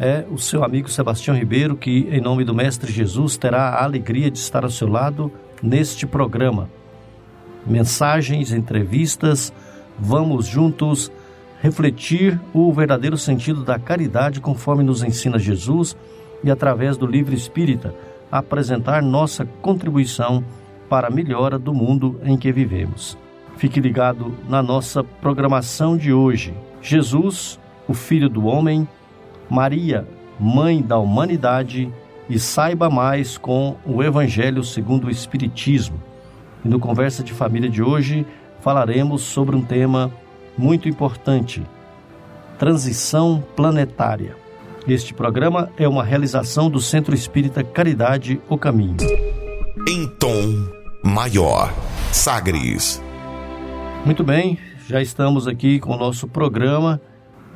é o seu amigo Sebastião Ribeiro, que, em nome do Mestre Jesus, terá a alegria de estar ao seu lado neste programa. Mensagens, entrevistas, vamos juntos refletir o verdadeiro sentido da caridade conforme nos ensina Jesus e, através do livro espírita, apresentar nossa contribuição para a melhora do mundo em que vivemos. Fique ligado na nossa programação de hoje. Jesus, o Filho do Homem, Maria, Mãe da Humanidade, e saiba mais com o Evangelho segundo o Espiritismo. E no Conversa de Família de hoje falaremos sobre um tema muito importante: transição planetária. Este programa é uma realização do Centro Espírita Caridade O Caminho. Em tom maior, Sagres. Muito bem, já estamos aqui com o nosso programa.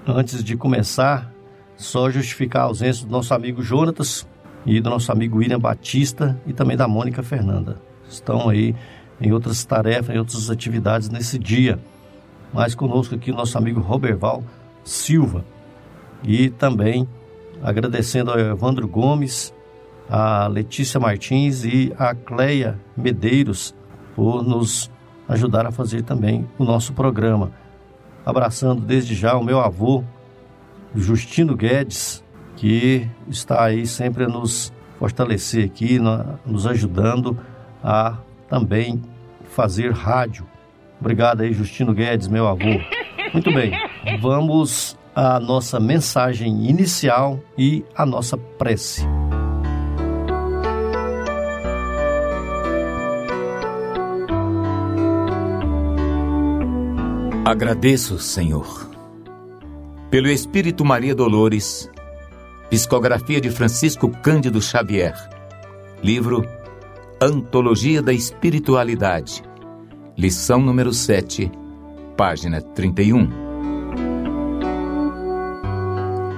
Antes de começar, só justificar a ausência do nosso amigo Jonatas e do nosso amigo William Batista e também da Mônica Fernanda. Estão aí em outras tarefas, em outras atividades nesse dia. Mas conosco aqui o nosso amigo Roberval Silva. E também agradecendo ao Evandro Gomes, a Letícia Martins e a Cleia Medeiros por nos ajudar a fazer também o nosso programa. Abraçando desde já o meu avô, Justino Guedes, que está aí sempre a nos fortalecer aqui, nos ajudando a também fazer rádio. Obrigado aí, Justino Guedes, meu avô. Muito bem, vamos à nossa mensagem inicial e à nossa prece. Agradeço, Senhor pelo Espírito Maria Dolores, psicografia de Francisco Cândido Xavier, livro Antologia da Espiritualidade, lição número 7, página 31.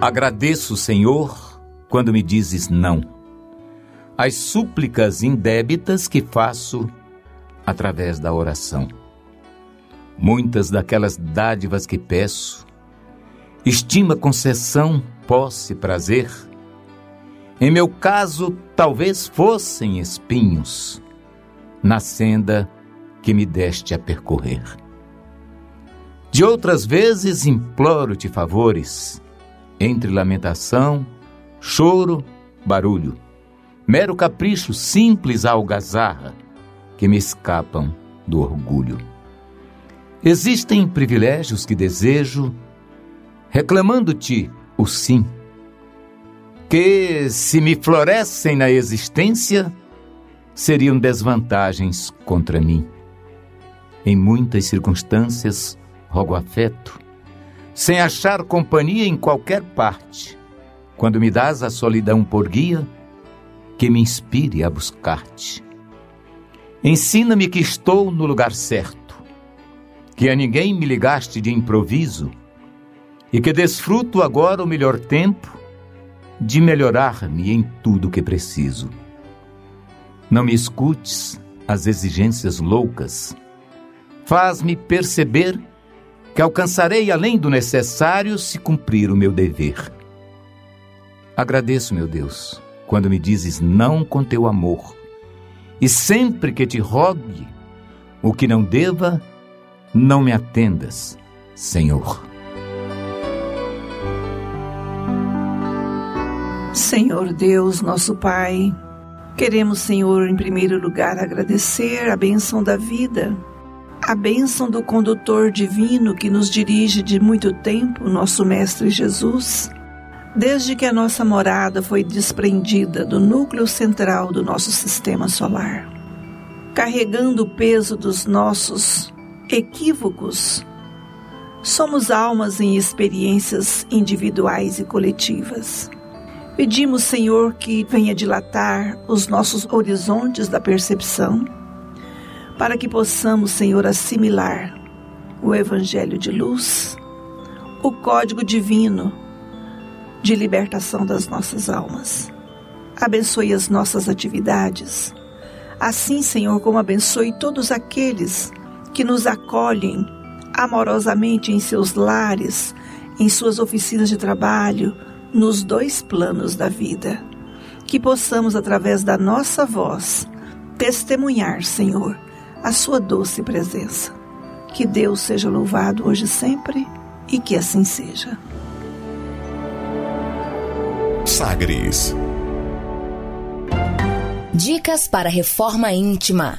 Agradeço, Senhor, quando me dizes não. As súplicas indébitas que faço através da oração. Muitas daquelas dádivas que peço estima concessão, posse, prazer. Em meu caso, talvez fossem espinhos na senda que me deste a percorrer. De outras vezes imploro-te favores, entre lamentação, choro, barulho, mero capricho, simples algazarra, que me escapam do orgulho. Existem privilégios que desejo reclamando-te o sim, que, se me florescem na existência, seriam desvantagens contra mim. Em muitas circunstâncias, rogo afeto, sem achar companhia em qualquer parte. Quando me dás a solidão por guia, que me inspire a buscar-te. Ensina-me que estou no lugar certo, que a ninguém me ligaste de improviso e que desfruto agora o melhor tempo de melhorar-me em tudo que preciso. Não me escutes as exigências loucas. Faz-me perceber que alcançarei além do necessário se cumprir o meu dever. Agradeço, meu Deus, quando me dizes não com teu amor, e sempre que te rogue o que não deva, não me atendas, Senhor. Senhor Deus, nosso Pai, queremos, Senhor, em primeiro lugar, agradecer a bênção da vida, a bênção do condutor divino que nos dirige de muito tempo, nosso Mestre Jesus, desde que a nossa morada foi desprendida do núcleo central do nosso sistema solar, carregando o peso dos nossos equívocos. Somos almas em experiências individuais e coletivas Pedimos, Senhor, que venha dilatar os nossos horizontes da percepção, para que possamos, Senhor, assimilar o Evangelho de luz, o código divino de libertação das nossas almas. Abençoe as nossas atividades. Assim, Senhor, como abençoe todos aqueles que nos acolhem amorosamente em seus lares, em suas oficinas de trabalho, nos dois planos da vida. Que possamos, através da nossa voz, testemunhar, Senhor, a sua doce presença. Que Deus seja louvado hoje e sempre e que assim seja. Sagres. Dicas para reforma íntima.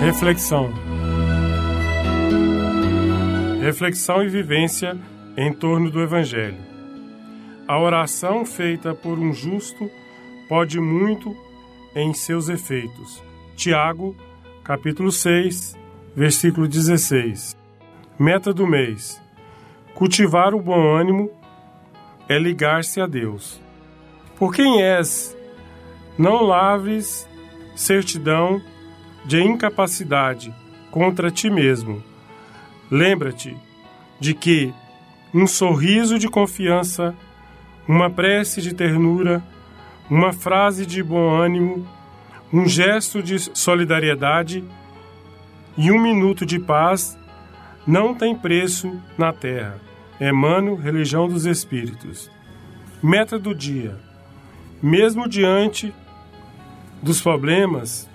Reflexão. Reflexão e vivência em torno do Evangelho. A oração feita por um justo pode muito em seus efeitos. Tiago, capítulo 6, versículo 16. Meta do mês: cultivar o bom ânimo é ligar-se a Deus. Por quem és? Não lavres certidão de incapacidade contra ti mesmo. Lembra-te de que um sorriso de confiança, uma prece de ternura, uma frase de bom ânimo, um gesto de solidariedade e um minuto de paz não tem preço na terra. Emmanuel, Religião dos Espíritos. Meta do dia: mesmo diante dos problemas,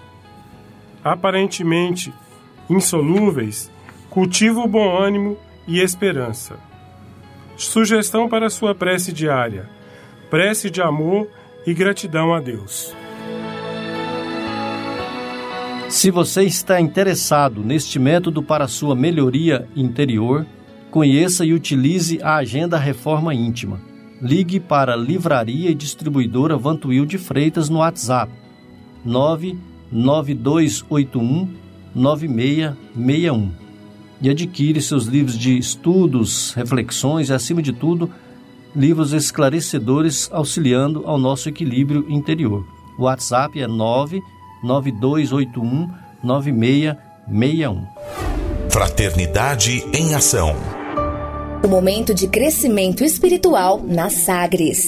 aparentemente insolúveis, cultiva o bom ânimo e esperança. Sugestão para sua prece diária: prece de amor e gratidão a Deus. Se você está interessado neste método para sua melhoria interior, conheça e utilize a Agenda Reforma Íntima. Ligue para Livraria e Distribuidora Vantuil de Freitas no WhatsApp 9 9281 9661 e adquire seus livros de estudos, reflexões e, acima de tudo, livros esclarecedores auxiliando ao nosso equilíbrio interior. O WhatsApp é 99281 9661. Fraternidade em Ação. O momento de crescimento espiritual na Sagres.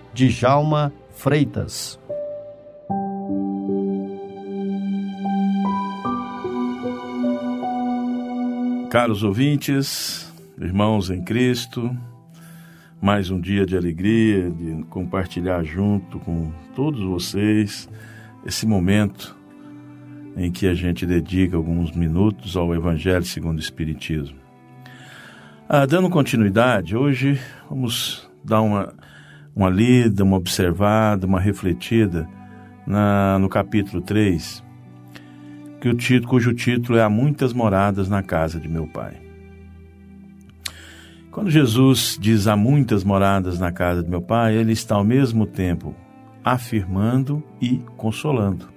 Djalma Freitas. Caros ouvintes, irmãos em Cristo, mais um dia de alegria, de compartilhar junto com todos vocês esse momento em que a gente dedica alguns minutos ao Evangelho segundo o Espiritismo. Ah, dando continuidade, hoje vamos dar uma uma lida, uma observada, uma refletida na, no capítulo 3, que o título, cujo título é Há muitas moradas na casa de meu pai. Quando Jesus diz há muitas moradas na casa de meu pai, ele está ao mesmo tempo afirmando e consolando.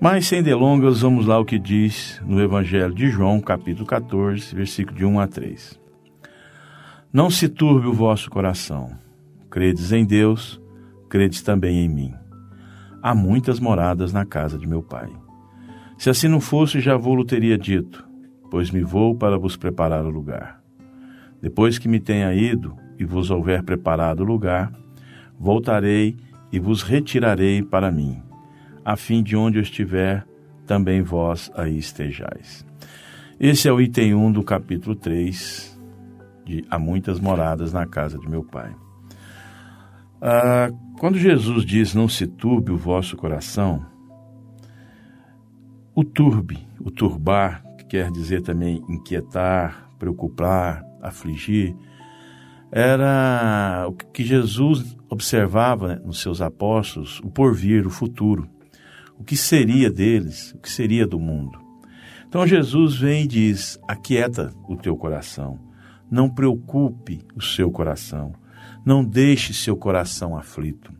Mas sem delongas, vamos lá o que diz no Evangelho de João, capítulo 14, versículo de 1 a 3. Não se turbe o vosso coração. Credes em Deus, credes também em mim. Há muitas moradas na casa de meu pai. Se assim não fosse, já vou-lo teria dito, pois me vou para vos preparar o lugar. Depois que me tenha ido e vos houver preparado o lugar, voltarei e vos retirarei para mim, a fim de onde eu estiver, também vós aí estejais. Esse é o item 1 do capítulo 3 de Há muitas moradas na casa de meu pai. Ah, quando Jesus diz não se turbe o vosso coração, o turbe, o turbar, que quer dizer também inquietar, preocupar, afligir, era o que Jesus observava né, nos seus apóstolos, o porvir, o futuro, o que seria deles, o que seria do mundo. Então Jesus vem e diz: aquieta o teu coração, não preocupe o seu coração, não deixe seu coração aflito.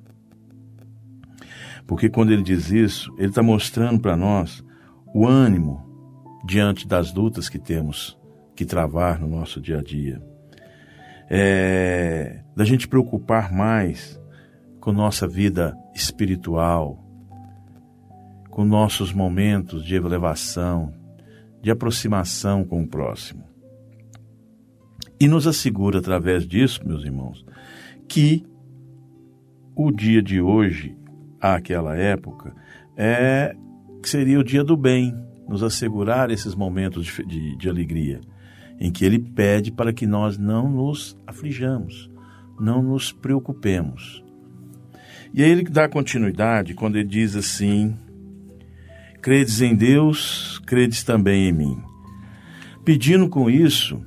Porque quando ele diz isso, ele está mostrando para nós o ânimo diante das lutas que temos que travar no nosso dia a dia é, da gente preocupar mais com nossa vida espiritual, com nossos momentos de elevação, de aproximação com o próximo. E nos assegura através disso, meus irmãos, que o dia de hoje, àquela época, é que seria o dia do bem, nos assegurar esses momentos de, de, de alegria em que ele pede para que nós não nos aflijamos, não nos preocupemos. E aí ele dá continuidade quando ele diz assim: Credes em Deus, credes também em mim. Pedindo com isso,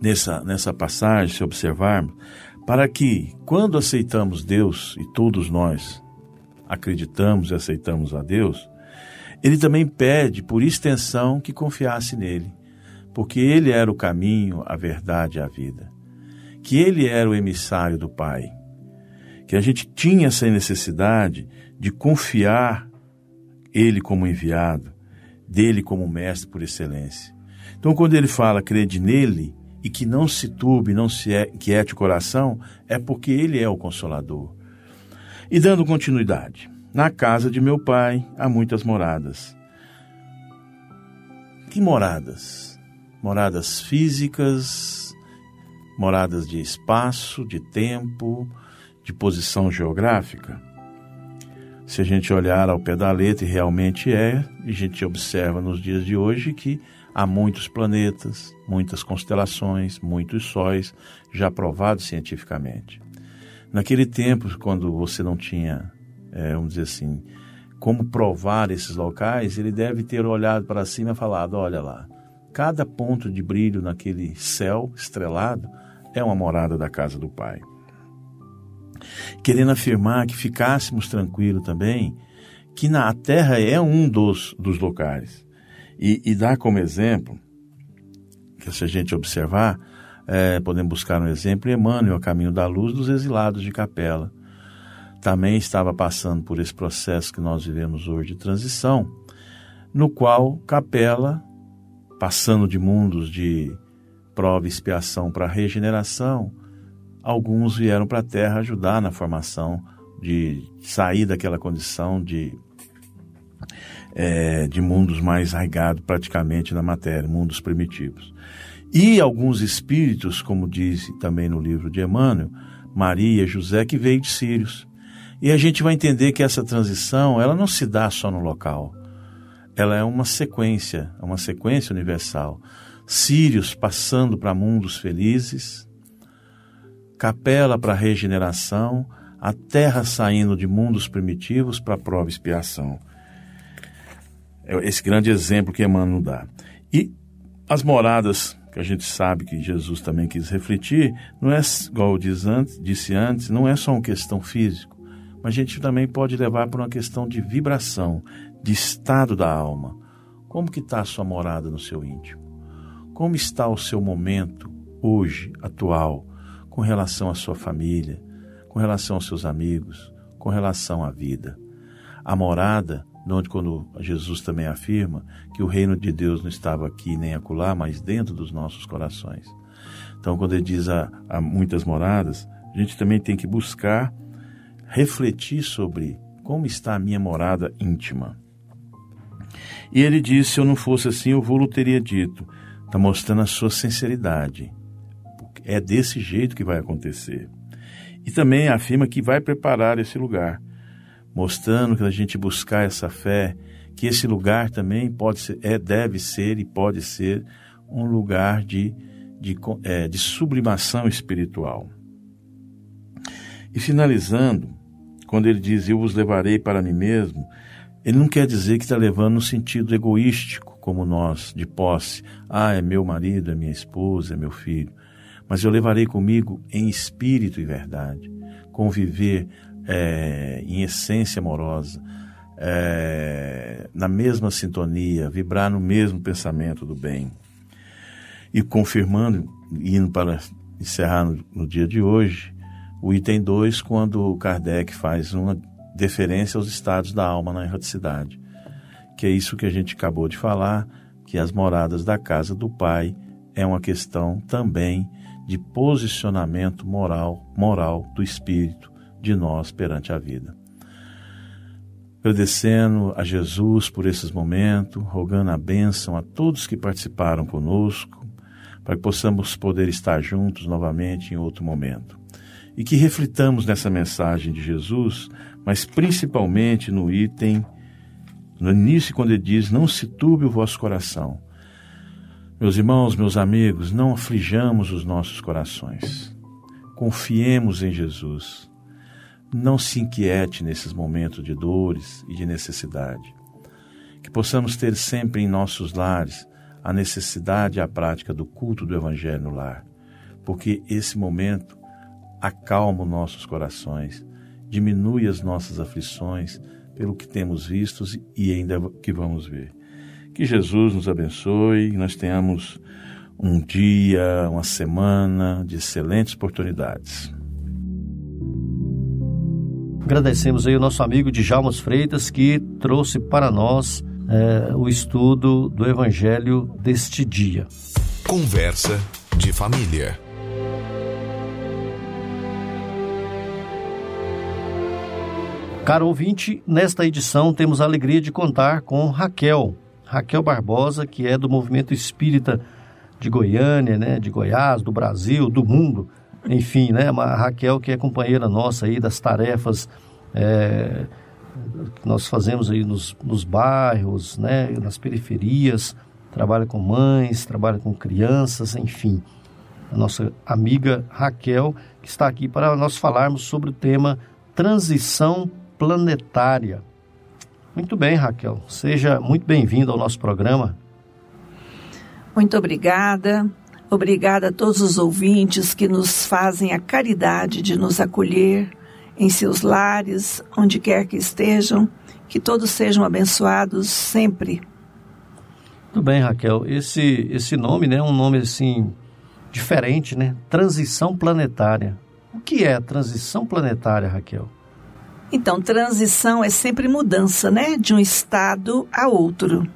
nessa, nessa passagem, se observarmos, para que, quando aceitamos Deus, e todos nós acreditamos e aceitamos a Deus, ele também pede, por extensão, que confiasse nele porque ele era o caminho, a verdade e a vida. Que ele era o emissário do Pai. Que a gente tinha essa necessidade de confiar ele como enviado, dele como mestre por excelência. Então, quando ele fala crede nele e que não se turbe, não se quiete o coração, é porque ele é o consolador. E dando continuidade, na casa de meu pai há muitas moradas. Que moradas? moradas físicas, moradas de espaço, de tempo, de posição geográfica. Se a gente olhar ao pé da letra, e realmente é, e a gente observa nos dias de hoje que há muitos planetas, muitas constelações, muitos sóis, já provados cientificamente. Naquele tempo, quando você não tinha, é, vamos dizer assim, como provar esses locais, ele deve ter olhado para cima e falado: olha lá, Cada ponto de brilho naquele céu estrelado é uma morada da casa do Pai. Querendo afirmar que ficássemos tranquilos também, que na terra é um dos, dos locais. E, e dá como exemplo, que se a gente observar, é, podemos buscar um exemplo, Emmanuel, a caminho da luz dos exilados de capela. Também estava passando por esse processo que nós vivemos hoje de transição, no qual Capela passando de mundos de prova e expiação para regeneração, alguns vieram para a Terra ajudar na formação de sair daquela condição de é, de mundos mais arraigados praticamente na matéria, mundos primitivos. E alguns espíritos, como diz também no livro de Emmanuel, Maria, José, que veio de Sírios. E a gente vai entender que essa transição, ela não se dá só no local ela é uma sequência, uma sequência universal. Sírios passando para mundos felizes, capela para regeneração, a terra saindo de mundos primitivos para prova e expiação. É esse grande exemplo que Emmanuel dá. E as moradas que a gente sabe que Jesus também quis refletir, não é, igual antes, disse antes, não é só uma questão física, mas a gente também pode levar para uma questão de vibração, de estado da alma. Como que está a sua morada no seu íntimo? Como está o seu momento hoje, atual, com relação à sua família, com relação aos seus amigos, com relação à vida? A morada, onde quando Jesus também afirma que o reino de Deus não estava aqui nem acolá, mas dentro dos nossos corações. Então, quando ele diz há, muitas moradas, a gente também tem que buscar refletir sobre como está a minha morada íntima. E ele disse: Se eu não fosse assim, eu vou teria dito. Está mostrando a sua sinceridade. É desse jeito que vai acontecer. E também afirma que vai preparar esse lugar, mostrando que a gente buscar essa fé, que esse lugar também pode ser, é, deve ser e pode ser um lugar de, de, é, de sublimação espiritual. E finalizando, quando ele diz eu vos levarei para mim mesmo, ele não quer dizer que está levando no sentido egoístico, como nós, de posse. Ah, é meu marido, é minha esposa, é meu filho. Mas eu levarei comigo em espírito e verdade. Conviver é, em essência amorosa, é, na mesma sintonia, vibrar no mesmo pensamento do bem. E confirmando, indo para encerrar no, no dia de hoje, o item 2, quando Kardec faz uma deferência aos estados da alma na erraticidade, que é isso que a gente acabou de falar, que as moradas da casa do Pai é uma questão também de posicionamento moral, moral do espírito de nós perante a vida. Agradecendo a Jesus por esses momentos, rogando a bênção a todos que participaram conosco, para que possamos poder estar juntos novamente em outro momento. E que reflitamos nessa mensagem de Jesus mas principalmente no item, no início, quando ele diz: Não se turbe o vosso coração. Meus irmãos, meus amigos, não aflijamos os nossos corações. Confiemos em Jesus. Não se inquiete nesses momentos de dores e de necessidade. Que possamos ter sempre em nossos lares a necessidade e a prática do culto do Evangelho no lar, porque esse momento acalma os nossos corações diminui as nossas aflições pelo que temos visto e ainda que vamos ver. Que Jesus nos abençoe nós tenhamos um dia, uma semana de excelentes oportunidades. Agradecemos aí o nosso amigo Djalmas Freitas que trouxe para nós é, o estudo do Evangelho deste dia. Conversa de família. Caro ouvinte, nesta edição temos a alegria de contar com Raquel, Raquel Barbosa, que é do Movimento Espírita de Goiânia, né, de Goiás, do Brasil, do mundo, enfim, né, a Raquel que é companheira nossa aí das tarefas é, que nós fazemos aí nos, nos bairros, né, nas periferias, trabalha com mães, trabalha com crianças, enfim. A nossa amiga Raquel, que está aqui para nós falarmos sobre o tema transição planetária. Muito bem, Raquel. Seja muito bem-vinda ao nosso programa. Muito obrigada. Obrigada a todos os ouvintes que nos fazem a caridade de nos acolher em seus lares, onde quer que estejam. Que todos sejam abençoados sempre. Muito bem, Raquel. Esse, esse nome né, é um nome assim diferente, né? Transição planetária. O que é transição planetária, Raquel? Então, transição é sempre mudança, né? De um estado a outro.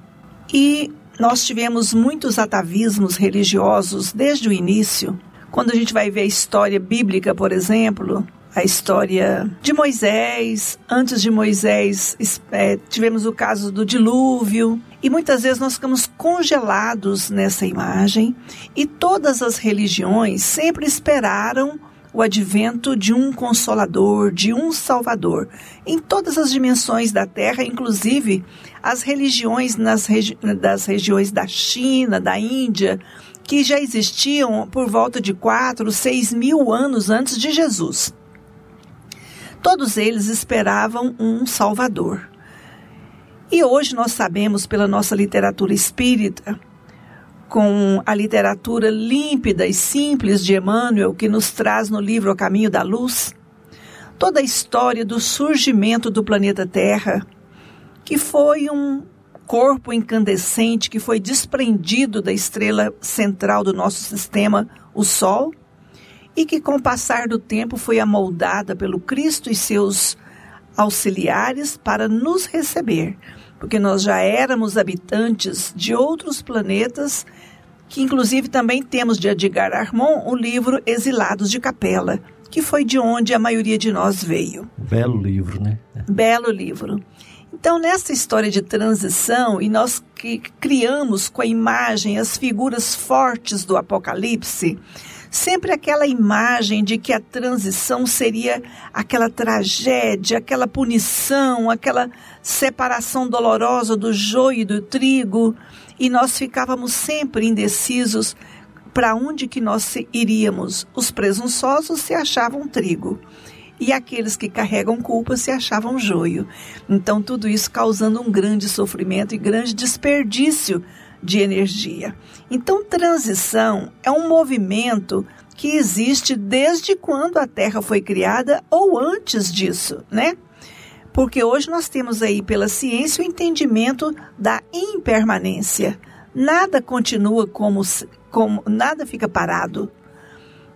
E nós tivemos muitos atavismos religiosos desde o início. Quando a gente vai ver a história bíblica, por exemplo, a história de Moisés, antes de Moisés, é, tivemos o caso do dilúvio, e muitas vezes nós ficamos congelados nessa imagem, e todas as religiões sempre esperaram o advento de um consolador, de um salvador, em todas as dimensões da terra, inclusive as religiões nas regi das regiões da China, da Índia, que já existiam por volta de 4, 6 mil anos antes de Jesus. Todos eles esperavam um salvador. E hoje nós sabemos pela nossa literatura espírita com a literatura límpida e simples de Emmanuel, que nos traz no livro O Caminho da Luz, toda a história do surgimento do planeta Terra, que foi um corpo incandescente que foi desprendido da estrela central do nosso sistema, o Sol, e que com o passar do tempo foi amoldada pelo Cristo e seus auxiliares para nos receber, porque nós já éramos habitantes de outros planetas que inclusive também temos de Edgar Armand o livro Exilados de Capela, que foi de onde a maioria de nós veio. Belo livro, né? Belo livro. Então, nessa história de transição, e nós que criamos com a imagem as figuras fortes do Apocalipse, sempre aquela imagem de que a transição seria aquela tragédia, aquela punição, aquela separação dolorosa do joio e do trigo, e nós ficávamos sempre indecisos para onde que nós iríamos. Os presunçosos se achavam trigo e aqueles que carregam culpa se achavam joio. Então, tudo isso causando um grande sofrimento e grande desperdício de energia. Então, transição é um movimento que existe desde quando a Terra foi criada ou antes disso, né? Porque hoje nós temos aí pela ciência o entendimento da impermanência. Nada continua como, como nada fica parado.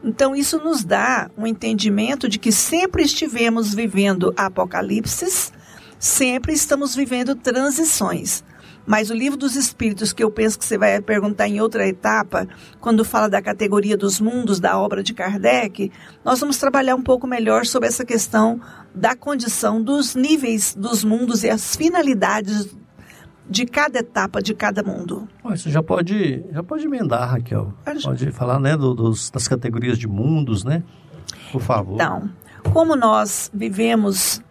Então, isso nos dá um entendimento de que sempre estivemos vivendo apocalipses, sempre estamos vivendo transições. Mas o livro dos Espíritos, que eu penso que você vai perguntar em outra etapa, quando fala da categoria dos mundos da obra de Kardec, nós vamos trabalhar um pouco melhor sobre essa questão da condição dos níveis dos mundos e as finalidades de cada etapa de cada mundo. Você já pode, já pode emendar, Raquel. Pode falar né, do, dos, das categorias de mundos, né? Por favor. Então, como nós vivemos,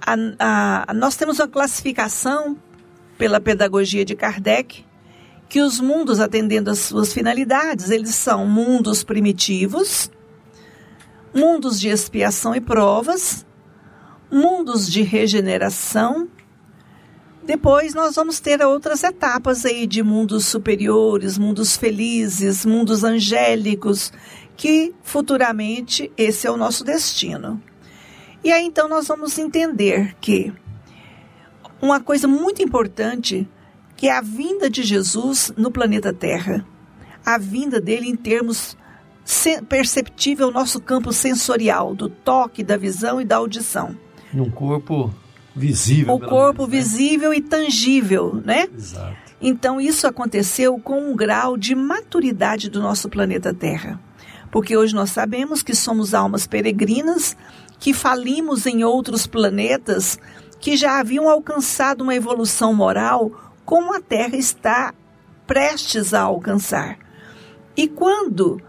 a, a, nós temos uma classificação pela pedagogia de Kardec, que os mundos, atendendo às suas finalidades, eles são mundos primitivos, mundos de expiação e provas, mundos de regeneração, depois nós vamos ter outras etapas aí de mundos superiores, mundos felizes, mundos angélicos, que futuramente esse é o nosso destino. E aí então nós vamos entender que uma coisa muito importante que é a vinda de Jesus no planeta Terra. A vinda dele em termos perceptível nosso campo sensorial, do toque, da visão e da audição. Num corpo visível. O corpo menos, né? visível e tangível, né? Exato. Então isso aconteceu com um grau de maturidade do nosso planeta Terra. Porque hoje nós sabemos que somos almas peregrinas, que falimos em outros planetas que já haviam alcançado uma evolução moral como a Terra está prestes a alcançar. E quando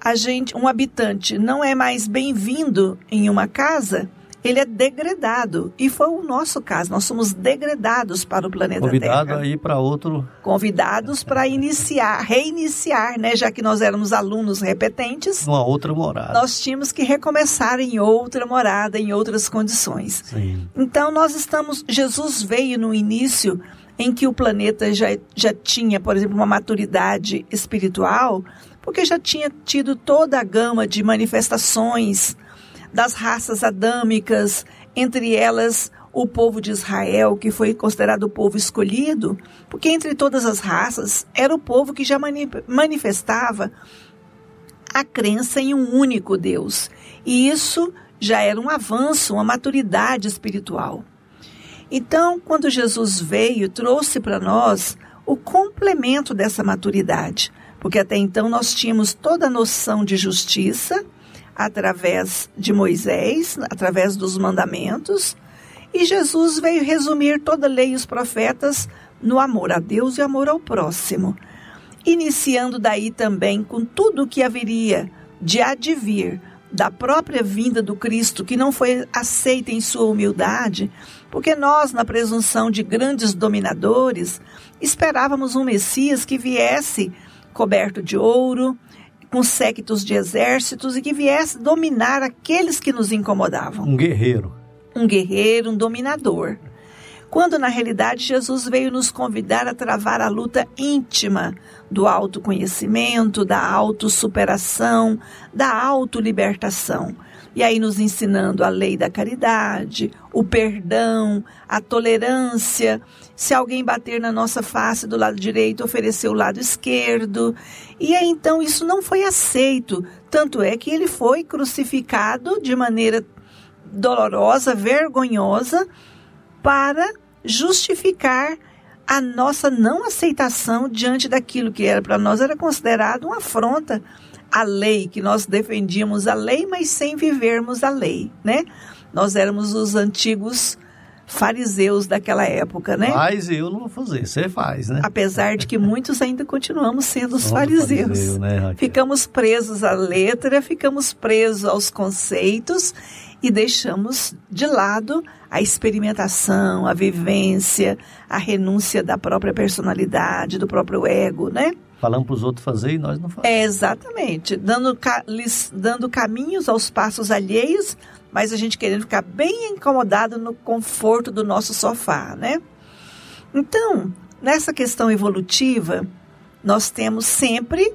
a gente, um habitante não é mais bem-vindo em uma casa, ele é degradado. E foi o nosso caso. Nós somos degradados para o planeta Convidado Terra. Convidados aí para outro. Convidados para iniciar, reiniciar, né? Já que nós éramos alunos repetentes. Uma outra morada. Nós tínhamos que recomeçar em outra morada, em outras condições. Sim. Então nós estamos. Jesus veio no início em que o planeta já, já tinha, por exemplo, uma maturidade espiritual, porque já tinha tido toda a gama de manifestações das raças adâmicas, entre elas o povo de Israel, que foi considerado o povo escolhido, porque entre todas as raças era o povo que já manifestava a crença em um único Deus. E isso já era um avanço, uma maturidade espiritual. Então, quando Jesus veio, trouxe para nós o complemento dessa maturidade, porque até então nós tínhamos toda a noção de justiça, através de Moisés, através dos mandamentos, e Jesus veio resumir toda a lei e os profetas no amor a Deus e amor ao próximo, iniciando daí também com tudo o que haveria de advir da própria vinda do Cristo, que não foi aceita em sua humildade, porque nós, na presunção de grandes dominadores, esperávamos um Messias que viesse coberto de ouro, com séquitos de exércitos e que viesse dominar aqueles que nos incomodavam. Um guerreiro. Um guerreiro, um dominador. Quando na realidade Jesus veio nos convidar a travar a luta íntima do autoconhecimento, da autossuperação, da autolibertação e aí nos ensinando a lei da caridade, o perdão, a tolerância. Se alguém bater na nossa face do lado direito, oferecer o lado esquerdo. E aí então isso não foi aceito. Tanto é que ele foi crucificado de maneira dolorosa, vergonhosa, para justificar a nossa não aceitação diante daquilo que era para nós era considerado uma afronta a lei, que nós defendíamos a lei, mas sem vivermos a lei, né? Nós éramos os antigos fariseus daquela época, né? Faz e eu não vou fazer, você faz, né? Apesar de que muitos ainda continuamos sendo os fariseus. Fariseu, né, ficamos presos à letra, ficamos presos aos conceitos e deixamos de lado a experimentação, a vivência, a renúncia da própria personalidade, do próprio ego, né? Falamos para os outros fazer e nós não fazemos. É, exatamente. Dando, lhes, dando caminhos aos passos alheios, mas a gente querendo ficar bem incomodado no conforto do nosso sofá, né? Então, nessa questão evolutiva, nós temos sempre,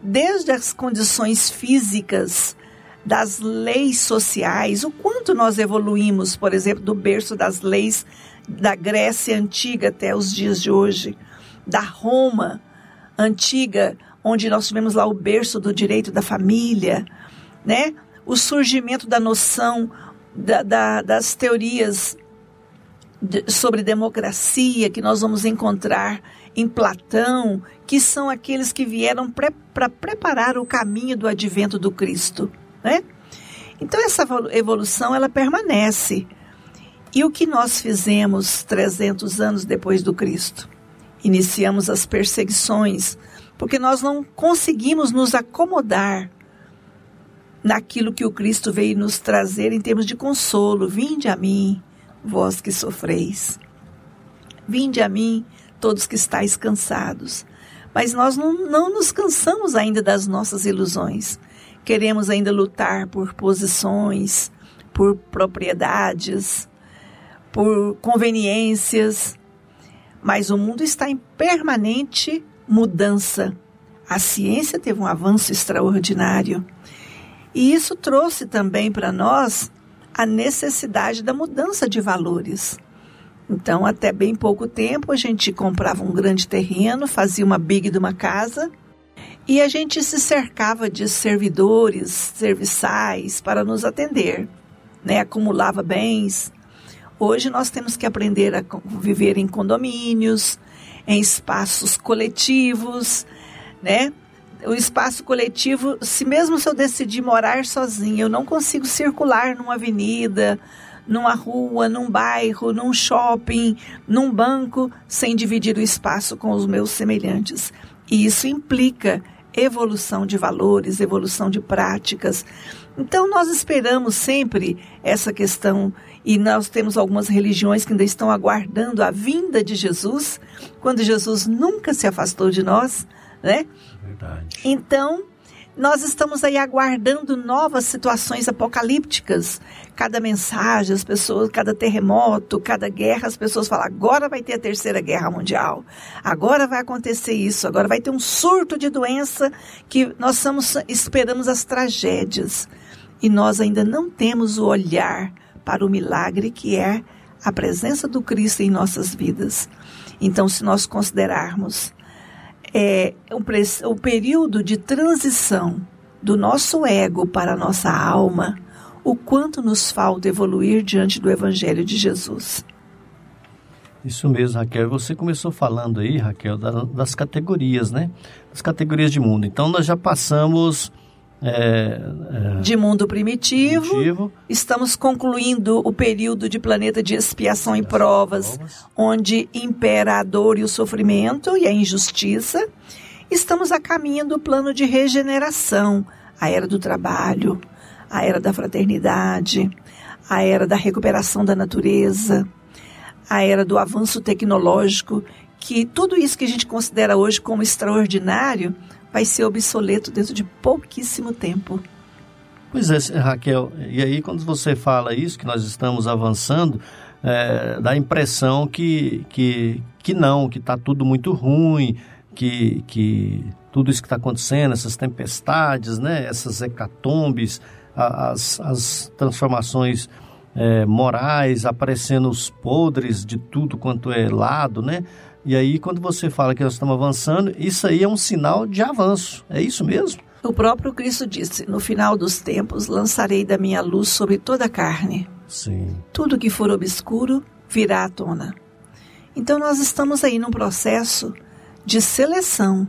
desde as condições físicas, das leis sociais, o quanto nós evoluímos, por exemplo, do berço das leis da Grécia antiga até os dias de hoje, da Roma antiga, onde nós tivemos lá o berço do direito da família, né? O surgimento da noção da, da, das teorias de, sobre democracia que nós vamos encontrar em Platão, que são aqueles que vieram para pre, preparar o caminho do advento do Cristo, né? Então essa evolução ela permanece. E o que nós fizemos 300 anos depois do Cristo? Iniciamos as perseguições, porque nós não conseguimos nos acomodar naquilo que o Cristo veio nos trazer em termos de consolo. Vinde a mim, vós que sofreis. Vinde a mim, todos que estáis cansados. Mas nós não, não nos cansamos ainda das nossas ilusões. Queremos ainda lutar por posições, por propriedades, por conveniências. Mas o mundo está em permanente mudança. A ciência teve um avanço extraordinário. E isso trouxe também para nós a necessidade da mudança de valores. Então, até bem pouco tempo, a gente comprava um grande terreno, fazia uma big de uma casa e a gente se cercava de servidores, serviçais para nos atender, né? acumulava bens. Hoje nós temos que aprender a viver em condomínios, em espaços coletivos, né? O espaço coletivo, se mesmo se eu decidir morar sozinha, eu não consigo circular numa avenida, numa rua, num bairro, num shopping, num banco, sem dividir o espaço com os meus semelhantes. E isso implica evolução de valores, evolução de práticas. Então, nós esperamos sempre essa questão, e nós temos algumas religiões que ainda estão aguardando a vinda de Jesus, quando Jesus nunca se afastou de nós, né? Verdade. Então, nós estamos aí aguardando novas situações apocalípticas. Cada mensagem, as pessoas, cada terremoto, cada guerra, as pessoas falam: agora vai ter a terceira guerra mundial, agora vai acontecer isso, agora vai ter um surto de doença que nós esperamos as tragédias. E nós ainda não temos o olhar para o milagre que é a presença do Cristo em nossas vidas. Então, se nós considerarmos é, o, o período de transição do nosso ego para a nossa alma, o quanto nos falta evoluir diante do Evangelho de Jesus. Isso mesmo, Raquel. Você começou falando aí, Raquel, das categorias, né? Das categorias de mundo. Então, nós já passamos é, é, de mundo primitivo. primitivo. Estamos concluindo o período de planeta de expiação e provas, provas, onde impera a dor e o sofrimento e a injustiça. Estamos a caminho do plano de regeneração, a era do trabalho, a era da fraternidade, a era da recuperação da natureza, a era do avanço tecnológico, que tudo isso que a gente considera hoje como extraordinário vai ser obsoleto dentro de pouquíssimo tempo. Pois é, Raquel, e aí quando você fala isso, que nós estamos avançando, é, dá a impressão que, que, que não, que está tudo muito ruim, que, que tudo isso que está acontecendo, essas tempestades, né, essas hecatombes, as, as transformações é, morais, aparecendo os podres de tudo quanto é lado, né? E aí, quando você fala que nós estamos avançando, isso aí é um sinal de avanço. É isso mesmo? O próprio Cristo disse: No final dos tempos, lançarei da minha luz sobre toda a carne. Sim. Tudo que for obscuro virá à tona. Então, nós estamos aí num processo de seleção.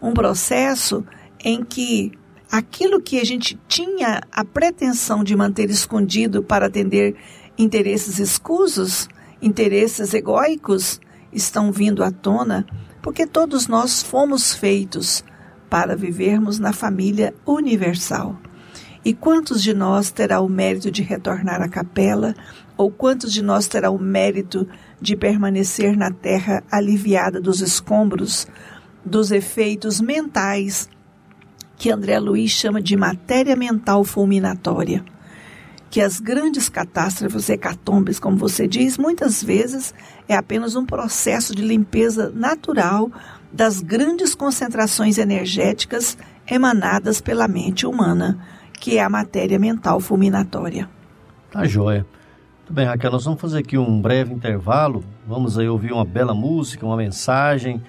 Um processo em que aquilo que a gente tinha a pretensão de manter escondido para atender interesses escusos, interesses egóicos estão vindo à tona, porque todos nós fomos feitos para vivermos na família universal. E quantos de nós terá o mérito de retornar à capela, ou quantos de nós terá o mérito de permanecer na terra aliviada dos escombros, dos efeitos mentais que André Luiz chama de matéria mental fulminatória? Que as grandes catástrofes, hecatombes, como você diz, muitas vezes é apenas um processo de limpeza natural das grandes concentrações energéticas emanadas pela mente humana que é a matéria mental fulminatória. Tá joia. Muito bem, Raquel, nós vamos fazer aqui um breve intervalo. Vamos aí ouvir uma bela música, uma mensagem.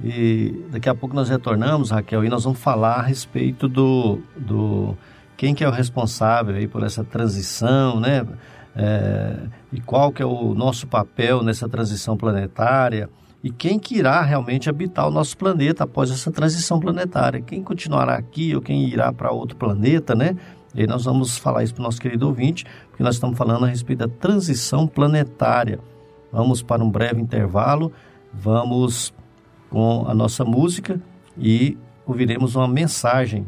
E daqui a pouco nós retornamos, Raquel, e nós vamos falar a respeito do, do quem que é o responsável aí por essa transição, né? É, e qual que é o nosso papel nessa transição planetária e quem que irá realmente habitar o nosso planeta após essa transição planetária. Quem continuará aqui ou quem irá para outro planeta, né? E aí nós vamos falar isso para o nosso querido ouvinte, porque nós estamos falando a respeito da transição planetária. Vamos para um breve intervalo, vamos com a nossa música e ouviremos uma mensagem,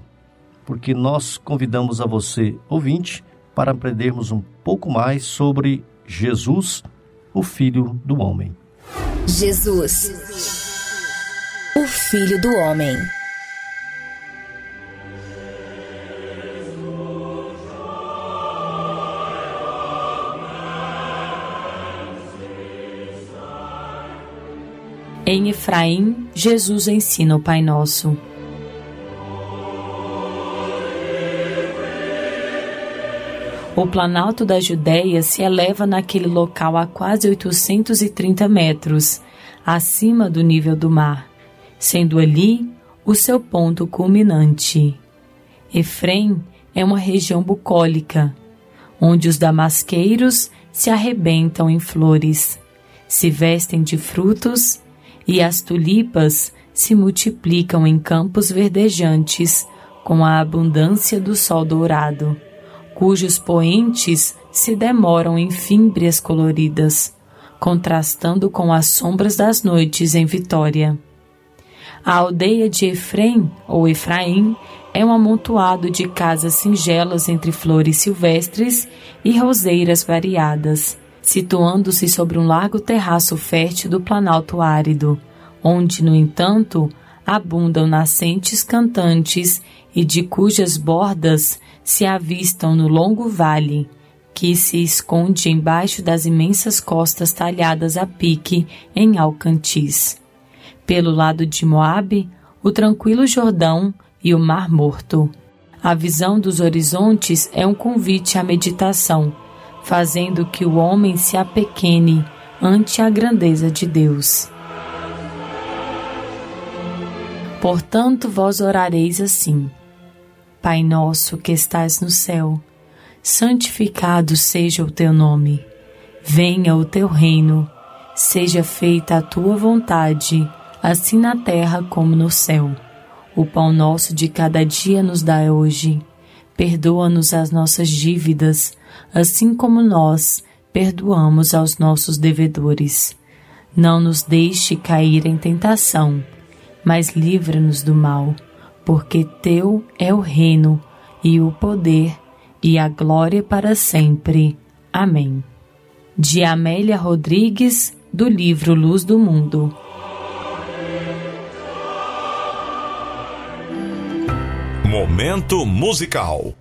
porque nós convidamos a você, ouvinte, para aprendermos um pouco mais sobre Jesus, o Filho do Homem. Jesus, o Filho do Homem. Em Efraim, Jesus ensina o Pai Nosso. O planalto da Judéia se eleva naquele local a quase 830 metros, acima do nível do mar, sendo ali o seu ponto culminante. Efrem é uma região bucólica, onde os damasqueiros se arrebentam em flores, se vestem de frutos e as tulipas se multiplicam em campos verdejantes com a abundância do sol dourado cujos poentes se demoram em fímbrias coloridas, contrastando com as sombras das noites em Vitória. A aldeia de Efrem, ou Efraim, é um amontoado de casas singelas entre flores silvestres e roseiras variadas, situando-se sobre um largo terraço fértil do Planalto Árido, onde, no entanto, abundam nascentes cantantes e de cujas bordas se avistam no longo vale, que se esconde embaixo das imensas costas talhadas a pique em Alcantis. Pelo lado de Moabe, o tranquilo Jordão e o Mar Morto. A visão dos horizontes é um convite à meditação, fazendo que o homem se apequene ante a grandeza de Deus. Portanto, vós orareis assim: Pai nosso que estás no céu, santificado seja o teu nome. Venha o teu reino, seja feita a tua vontade, assim na terra como no céu. O pão nosso de cada dia nos dá hoje. Perdoa-nos as nossas dívidas, assim como nós perdoamos aos nossos devedores. Não nos deixe cair em tentação, mas livra-nos do mal porque teu é o reino e o poder e a glória para sempre. Amém. De Amélia Rodrigues, do livro Luz do Mundo. Momento musical.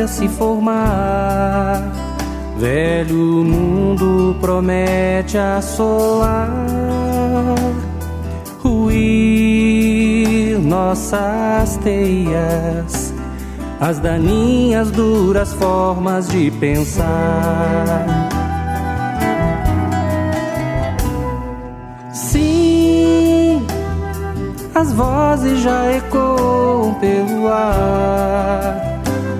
A se formar. Velho mundo promete assolar, ruir nossas teias, as daninhas duras formas de pensar. Sim, as vozes já ecoam pelo ar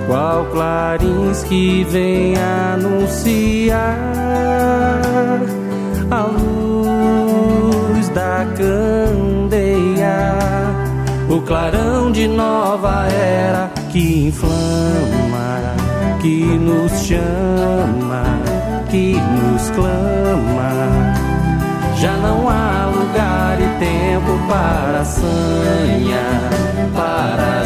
qual clarins que vem anunciar a luz da candeia, o clarão de nova era que inflama, que nos chama, que nos clama. Já não há lugar e tempo para sanha, para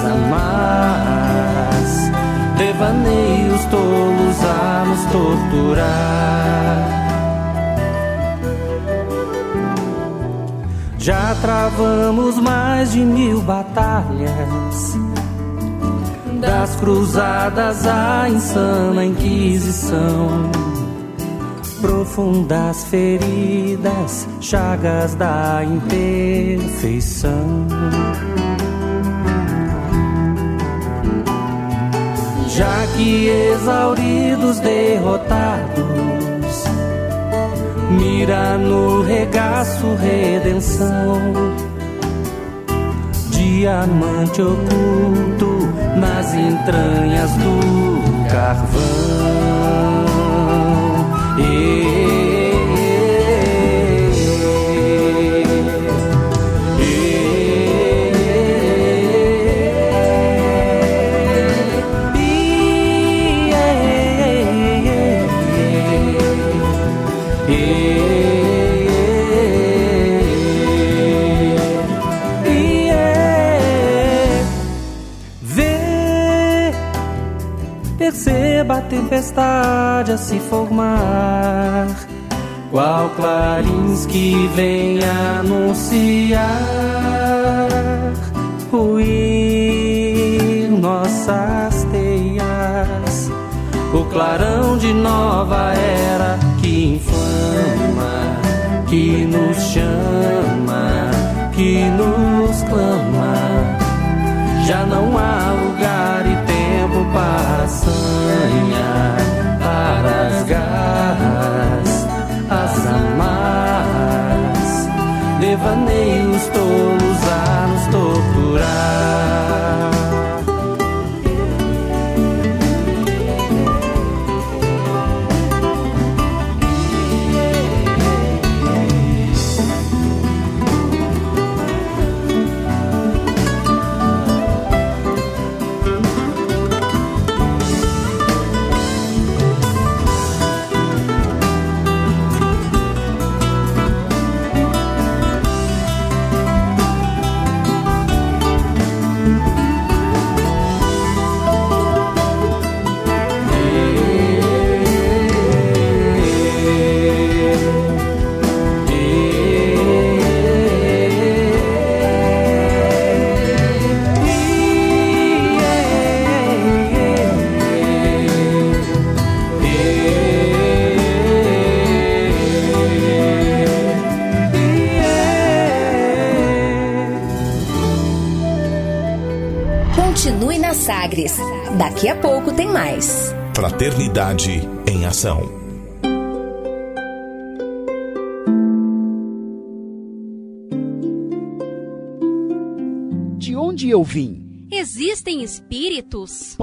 as amarras, devaneios tolos a nos torturar. Já travamos mais de mil batalhas, das cruzadas à insana Inquisição. Profundas feridas, chagas da imperfeição. Já que exauridos, derrotados, mira no regaço redenção, diamante oculto nas entranhas do carvão. Tempestade a se formar, qual clarins que vem anunciar ruir nossas teias, o clarão de nova era devaneios Daqui a pouco tem mais. Fraternidade em Ação. De onde eu vim? Existem espíritos?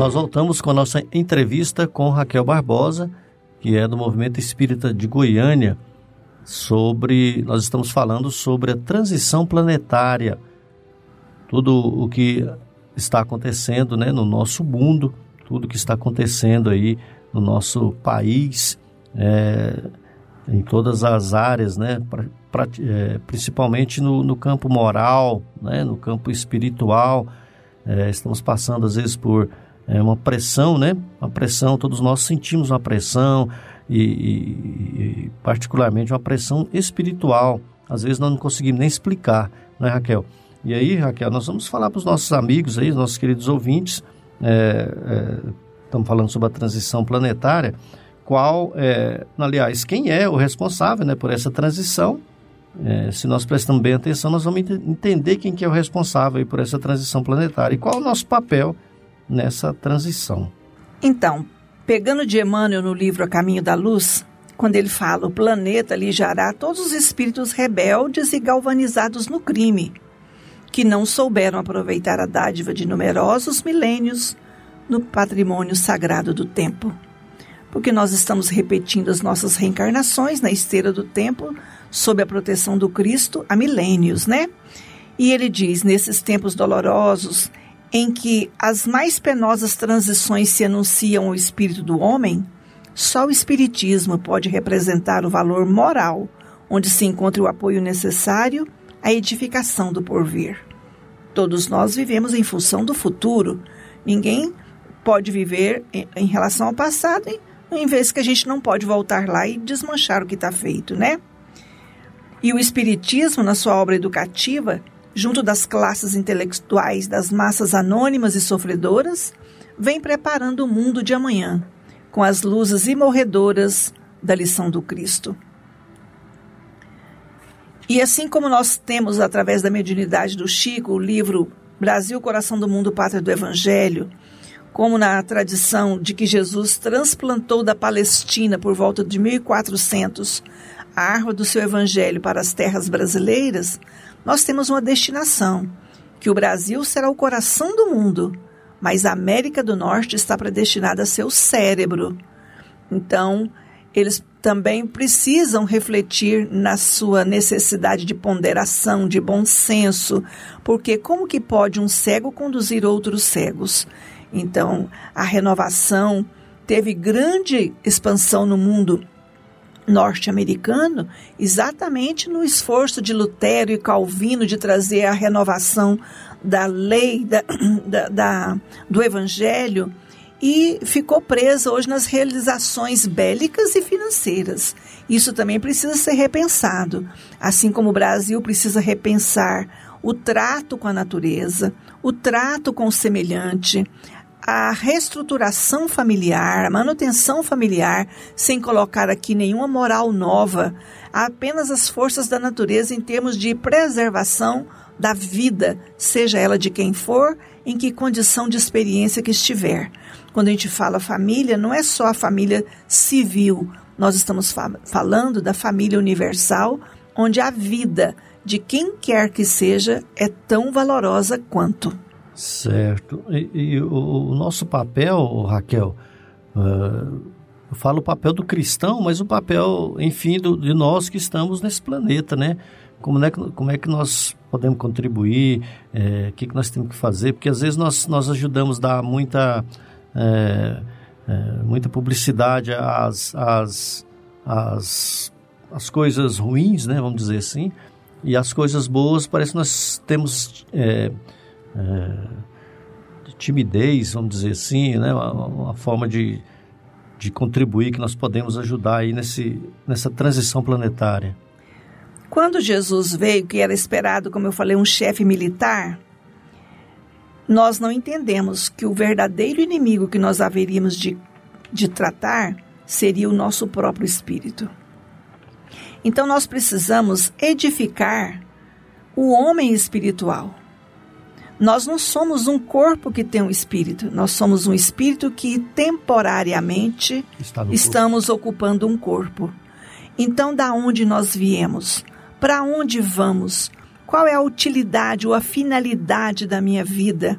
Nós voltamos com a nossa entrevista com Raquel Barbosa, que é do Movimento Espírita de Goiânia, sobre nós estamos falando sobre a transição planetária, tudo o que está acontecendo, né, no nosso mundo, tudo que está acontecendo aí no nosso país, é, em todas as áreas, né, pra, pra, é, principalmente no, no, campo moral, né, no campo espiritual, é, estamos passando às vezes por é uma pressão, né? Uma pressão, todos nós sentimos uma pressão e, e, e, particularmente uma pressão espiritual. Às vezes nós não conseguimos nem explicar, não é, Raquel? E aí, Raquel, nós vamos falar para os nossos amigos aí, nossos queridos ouvintes, é, é, estamos falando sobre a transição planetária, qual, é, aliás, quem é o responsável né, por essa transição. É, se nós prestamos bem atenção, nós vamos entender quem que é o responsável por essa transição planetária e qual é o nosso papel nessa transição. Então, pegando de Emmanuel no livro A Caminho da Luz, quando ele fala o planeta alijará todos os espíritos rebeldes e galvanizados no crime, que não souberam aproveitar a dádiva de numerosos milênios no patrimônio sagrado do tempo. Porque nós estamos repetindo as nossas reencarnações na esteira do tempo, sob a proteção do Cristo há milênios, né? E ele diz: nesses tempos dolorosos, em que as mais penosas transições se anunciam ao espírito do homem, só o Espiritismo pode representar o valor moral, onde se encontra o apoio necessário à edificação do porvir. Todos nós vivemos em função do futuro. Ninguém pode viver em relação ao passado, em vez que a gente não pode voltar lá e desmanchar o que está feito, né? E o Espiritismo, na sua obra educativa, junto das classes intelectuais das massas anônimas e sofredoras, vem preparando o mundo de amanhã, com as luzes imorredoras da lição do Cristo. E assim como nós temos, através da mediunidade do Chico, o livro Brasil, Coração do Mundo, Pátria do Evangelho, como na tradição de que Jesus transplantou da Palestina por volta de 1400 a árvore do seu evangelho para as terras brasileiras, nós temos uma destinação, que o Brasil será o coração do mundo, mas a América do Norte está predestinada a ser o cérebro. Então, eles também precisam refletir na sua necessidade de ponderação, de bom senso, porque como que pode um cego conduzir outros cegos? Então, a renovação teve grande expansão no mundo norte-americano, exatamente no esforço de Lutero e Calvino de trazer a renovação da lei da, da, da, do Evangelho e ficou presa hoje nas realizações bélicas e financeiras. Isso também precisa ser repensado, assim como o Brasil precisa repensar o trato com a natureza, o trato com o semelhante, a reestruturação familiar, a manutenção familiar, sem colocar aqui nenhuma moral nova, apenas as forças da natureza em termos de preservação da vida, seja ela de quem for, em que condição de experiência que estiver. Quando a gente fala família, não é só a família civil, nós estamos fa falando da família universal, onde a vida de quem quer que seja é tão valorosa quanto. Certo. E, e o, o, nosso papel, Raquel, uh, eu falo o papel do cristão, mas o papel, enfim, do, de nós que estamos nesse planeta, né? Como é que, como é que nós podemos contribuir? É, o que, que nós temos que fazer? Porque às vezes nós, nós ajudamos a dar muita, é, é, muita publicidade às, às, às, às coisas ruins, né? Vamos dizer assim. E as coisas boas, parece que nós temos é, de timidez, vamos dizer assim, né? uma, uma, forma de, de contribuir que nós podemos ajudar aí nesse, nessa transição planetária. Quando Jesus veio, que era esperado, como eu falei, um chefe militar, nós não entendemos que o verdadeiro inimigo que nós haveríamos de, de tratar seria o nosso próprio espírito. Então nós precisamos edificar o homem espiritual. Nós não somos um corpo que tem um espírito, nós somos um espírito que temporariamente estamos corpo. ocupando um corpo. Então, da onde nós viemos? Para onde vamos? Qual é a utilidade ou a finalidade da minha vida?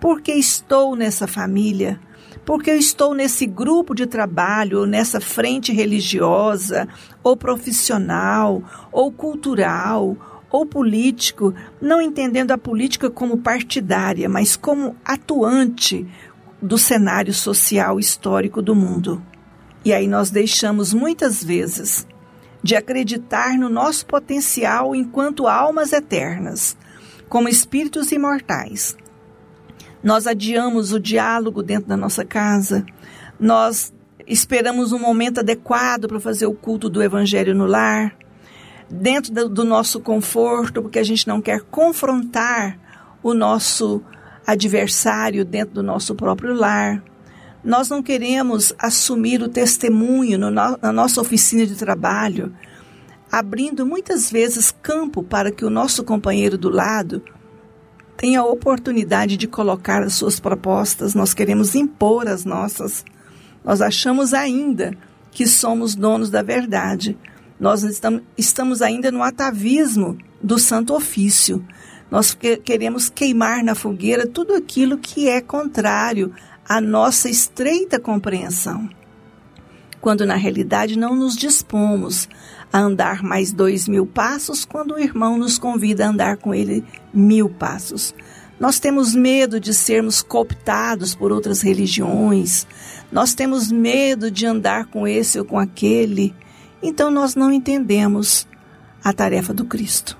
Por que estou nessa família? Porque eu estou nesse grupo de trabalho, ou nessa frente religiosa, ou profissional, ou cultural, ou político, não entendendo a política como partidária, mas como atuante do cenário social histórico do mundo. E aí nós deixamos muitas vezes de acreditar no nosso potencial enquanto almas eternas, como espíritos imortais. Nós adiamos o diálogo dentro da nossa casa, nós esperamos um momento adequado para fazer o culto do evangelho no lar, dentro do, do nosso conforto, porque a gente não quer confrontar o nosso adversário dentro do nosso próprio lar. Nós não queremos assumir o testemunho no, na nossa oficina de trabalho, abrindo muitas vezes campo para que o nosso companheiro do lado tenha a oportunidade de colocar as suas propostas. Nós queremos impor as nossas. Nós achamos ainda que somos donos da verdade, nós estamos ainda no atavismo do santo ofício. Nós queremos queimar na fogueira tudo aquilo que é contrário à nossa estreita compreensão. Quando na realidade não nos dispomos a andar mais dois mil passos, quando o irmão nos convida a andar com ele mil passos. Nós temos medo de sermos cooptados por outras religiões, nós temos medo de andar com esse ou com aquele então nós não entendemos a tarefa do Cristo.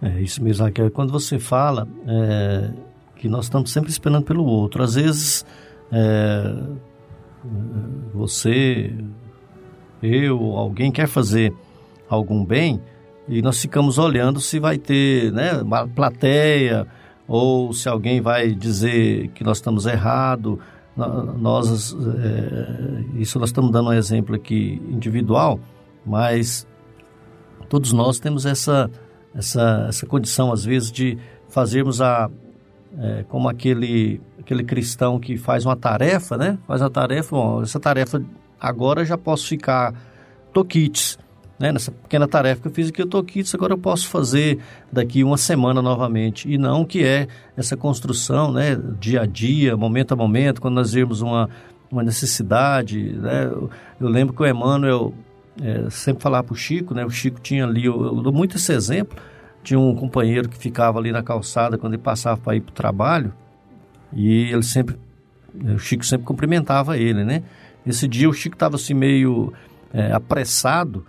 É isso mesmo, Raquel. Quando você fala é, que nós estamos sempre esperando pelo outro, às vezes é, você, eu, alguém quer fazer algum bem e nós ficamos olhando se vai ter né, uma plateia ou se alguém vai dizer que nós estamos errados nós é, isso nós estamos dando um exemplo aqui individual, mas todos nós temos essa essa, essa condição às vezes de fazermos a é, como aquele aquele cristão que faz uma tarefa, né? Faz uma tarefa, bom, essa tarefa agora já posso ficar toquites, né? Nessa pequena tarefa que eu fiz aqui, eu estou aqui, agora eu posso fazer daqui uma semana novamente. E não que é essa construção, né? Dia a dia, momento a momento, quando nós vemos uma, uma necessidade, né? Eu, eu lembro que o Emmanuel é, sempre falava para o Chico, né? O Chico tinha ali, eu, eu dou muito esse exemplo, tinha um companheiro que ficava ali na calçada quando ele passava para ir para o trabalho e ele sempre, o Chico sempre cumprimentava ele, né? Esse dia o Chico estava assim meio é, apressado,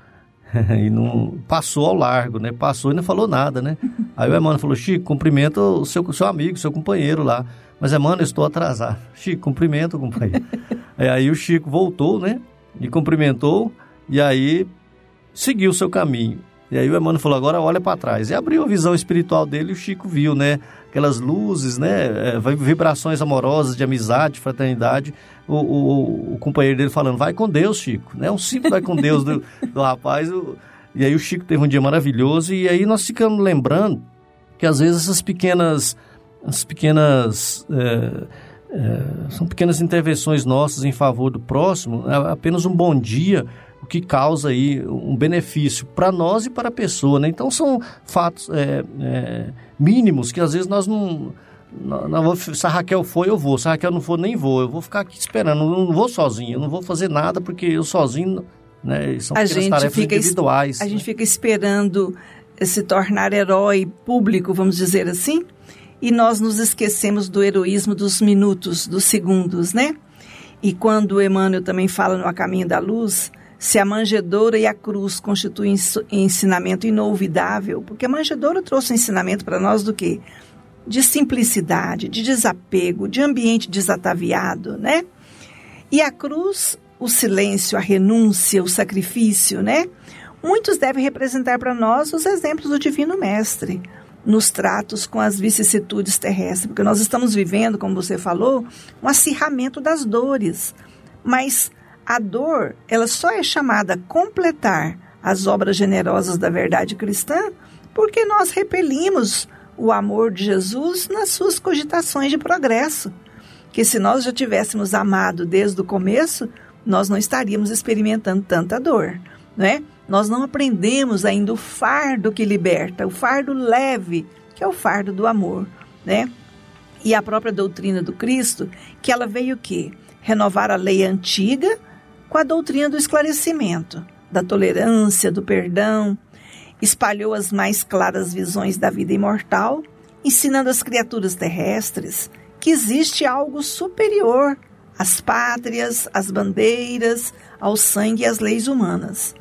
e não passou ao largo, né? Passou e não falou nada, né? Aí o Emmanuel falou, Chico, cumprimenta o seu, seu amigo, seu companheiro lá. Mas, Emmanuel, eu estou atrasado. Chico, cumprimenta o companheiro. aí o Chico voltou, né? E cumprimentou, e aí seguiu o seu caminho. E aí o Emmanuel falou, agora olha para trás. E abriu a visão espiritual dele e o Chico viu, né? Aquelas luzes, né? É, vibrações amorosas de amizade, de fraternidade. O, o, o, companheiro dele falando, vai com Deus, Chico. Né? Um simples vai com Deus do, do rapaz. O, e aí o Chico teve um dia maravilhoso. E aí nós ficamos lembrando que às vezes essas pequenas... As pequenas... É, é, são pequenas intervenções nossas em favor do próximo, é apenas um bom dia o que causa aí um benefício para nós e para a pessoa, né? Então são fatos é, mínimos que às vezes nós não, não, não, se a Raquel for, eu vou. Se a Raquel não for, nem vou. Eu vou ficar aqui esperando. Eu não vou sozinho. Eu não vou fazer nada porque eu sozinho, né? São a gente tarefas fica individuais. A né? gente fica esperando se tornar herói público, vamos dizer assim, e nós nos esquecemos do heroísmo dos minutos, dos segundos, né? E quando Emmanuel também fala no A Caminho da Luz, se a manjedoura e a cruz constituem ensinamento inolvidável, porque a manjedoura trouxe um ensinamento para nós do quê? De simplicidade, de desapego, de ambiente desataviado, né? E a cruz, o silêncio, a renúncia, o sacrifício, né? Muitos devem representar para nós os exemplos do Divino Mestre nos tratos com as vicissitudes terrestres, porque nós estamos vivendo, como você falou, um acirramento das dores. Mas a dor, ela só é chamada a completar as obras generosas da verdade cristã porque nós repelimos o amor de Jesus nas suas cogitações de progresso. Que se nós já tivéssemos amado desde o começo, nós não estaríamos experimentando tanta dor, não é? Nós não aprendemos ainda o fardo que liberta, o fardo leve, que é o fardo do amor, né? E a própria doutrina do Cristo, que ela veio o quê? Renovar a lei antiga com a doutrina do esclarecimento, da tolerância, do perdão, espalhou as mais claras visões da vida imortal, ensinando às criaturas terrestres que existe algo superior às pátrias, às bandeiras, ao sangue e às leis humanas.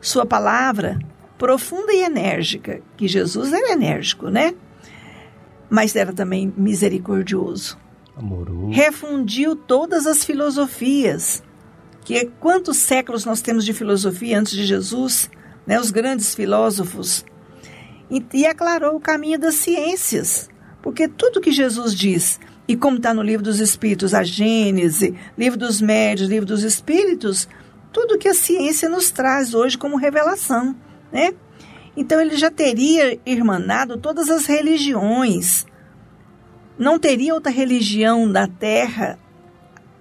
Sua palavra, profunda e enérgica, que Jesus era enérgico, né? Mas era também misericordioso. Amoroso. Refundiu todas as filosofias. Que quantos séculos nós temos de filosofia antes de Jesus? Né, os grandes filósofos, e, e aclarou o caminho das ciências. Porque tudo que Jesus diz, e como está no livro dos Espíritos, a Gênese, livro dos Médios, livro dos Espíritos, tudo que a ciência nos traz hoje como revelação, né? Então ele já teria irmanado todas as religiões. Não teria outra religião na Terra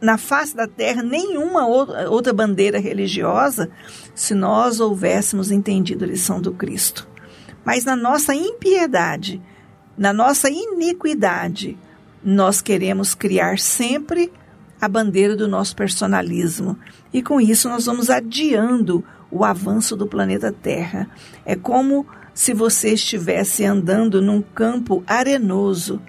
na face da terra nenhuma outra bandeira religiosa se nós houvéssemos entendido a lição do Cristo. Mas na nossa impiedade, na nossa iniquidade, nós queremos criar sempre a bandeira do nosso personalismo. E com isso nós vamos adiando o avanço do planeta Terra. É como se você estivesse andando num campo arenoso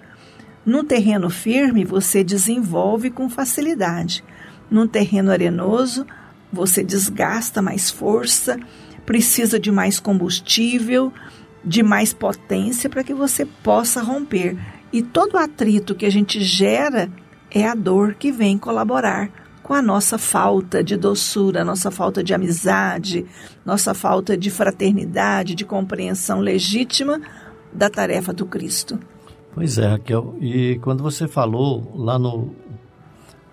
no terreno firme, você desenvolve com facilidade. No terreno arenoso, você desgasta mais força, precisa de mais combustível, de mais potência para que você possa romper. E todo atrito que a gente gera é a dor que vem colaborar com a nossa falta de doçura, nossa falta de amizade, nossa falta de fraternidade, de compreensão legítima da tarefa do Cristo. Pois é, Raquel. E quando você falou lá no.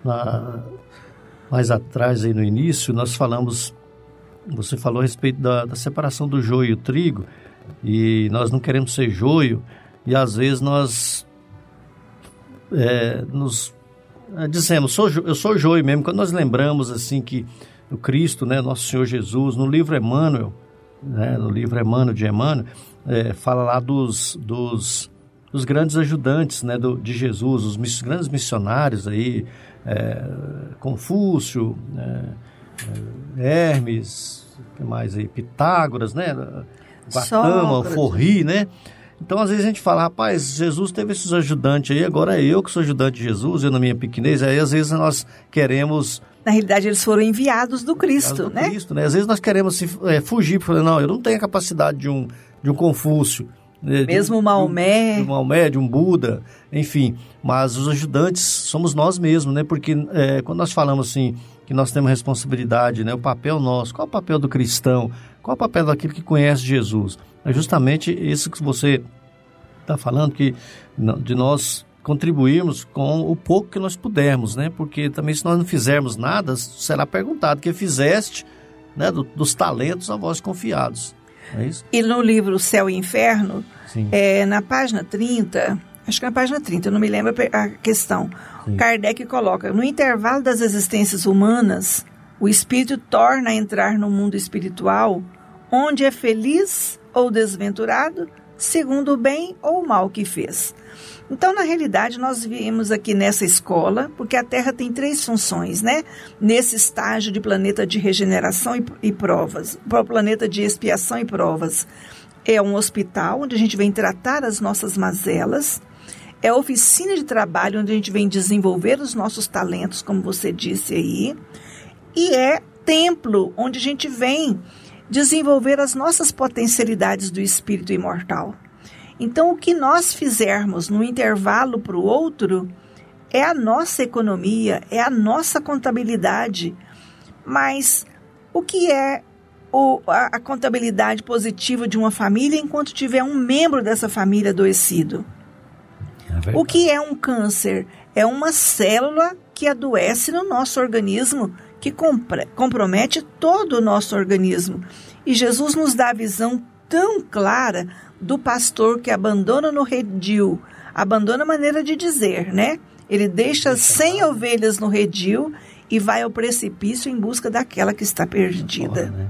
Na, mais atrás aí no início, nós falamos. Você falou a respeito da, da separação do joio e trigo. E nós não queremos ser joio. E às vezes nós é, nos é, dizemos, sou, eu sou joio mesmo. Quando nós lembramos assim que o Cristo, né, nosso Senhor Jesus, no livro Emmanuel, né, no livro Emmanuel de Emmanuel, é, fala lá dos, dos os grandes ajudantes né, do, de Jesus, os miss, grandes missionários aí, é, Confúcio, é, Hermes, que mais aí, Pitágoras, né, Guatama, Forri, né? Então, às vezes a gente fala, rapaz, Jesus teve esses ajudantes aí, agora é eu que sou ajudante de Jesus, eu na minha pequenez, aí às vezes nós queremos... Na realidade, eles foram enviados do Cristo, do né? Cristo, né? Às vezes nós queremos se, é, fugir, porque não, eu não tenho a capacidade de um, de um Confúcio, né, Mesmo de, Maomé. De um, de Maomé, de um Buda, enfim. Mas os ajudantes somos nós mesmos, né? Porque é, quando nós falamos assim, que nós temos responsabilidade, né? O papel nosso, qual é o papel do cristão? Qual é o papel daquele que conhece Jesus? É justamente isso que você está falando, que de nós contribuirmos com o pouco que nós pudermos, né? Porque também se nós não fizermos nada, será perguntado que fizeste, né? Do, dos talentos a vós confiados. É isso? E no livro Céu e Inferno, é, na página 30, acho que na página 30, não me lembro a questão, Sim. Kardec coloca: no intervalo das existências humanas, o espírito torna a entrar no mundo espiritual, onde é feliz ou desventurado, segundo o bem ou o mal que fez. Então, na realidade, nós viemos aqui nessa escola, porque a Terra tem três funções, né? Nesse estágio de planeta de regeneração e, e provas, planeta de expiação e provas. É um hospital onde a gente vem tratar as nossas mazelas, é oficina de trabalho onde a gente vem desenvolver os nossos talentos, como você disse aí, e é templo onde a gente vem desenvolver as nossas potencialidades do espírito imortal. Então, o que nós fizermos no intervalo para o outro é a nossa economia, é a nossa contabilidade. Mas o que é o, a, a contabilidade positiva de uma família enquanto tiver um membro dessa família adoecido? É o que é um câncer? É uma célula que adoece no nosso organismo, que compromete todo o nosso organismo. E Jesus nos dá a visão tão clara do pastor que abandona no redil, abandona a maneira de dizer, né? Ele deixa 100 ovelhas no redil e vai ao precipício em busca daquela que está perdida. Né?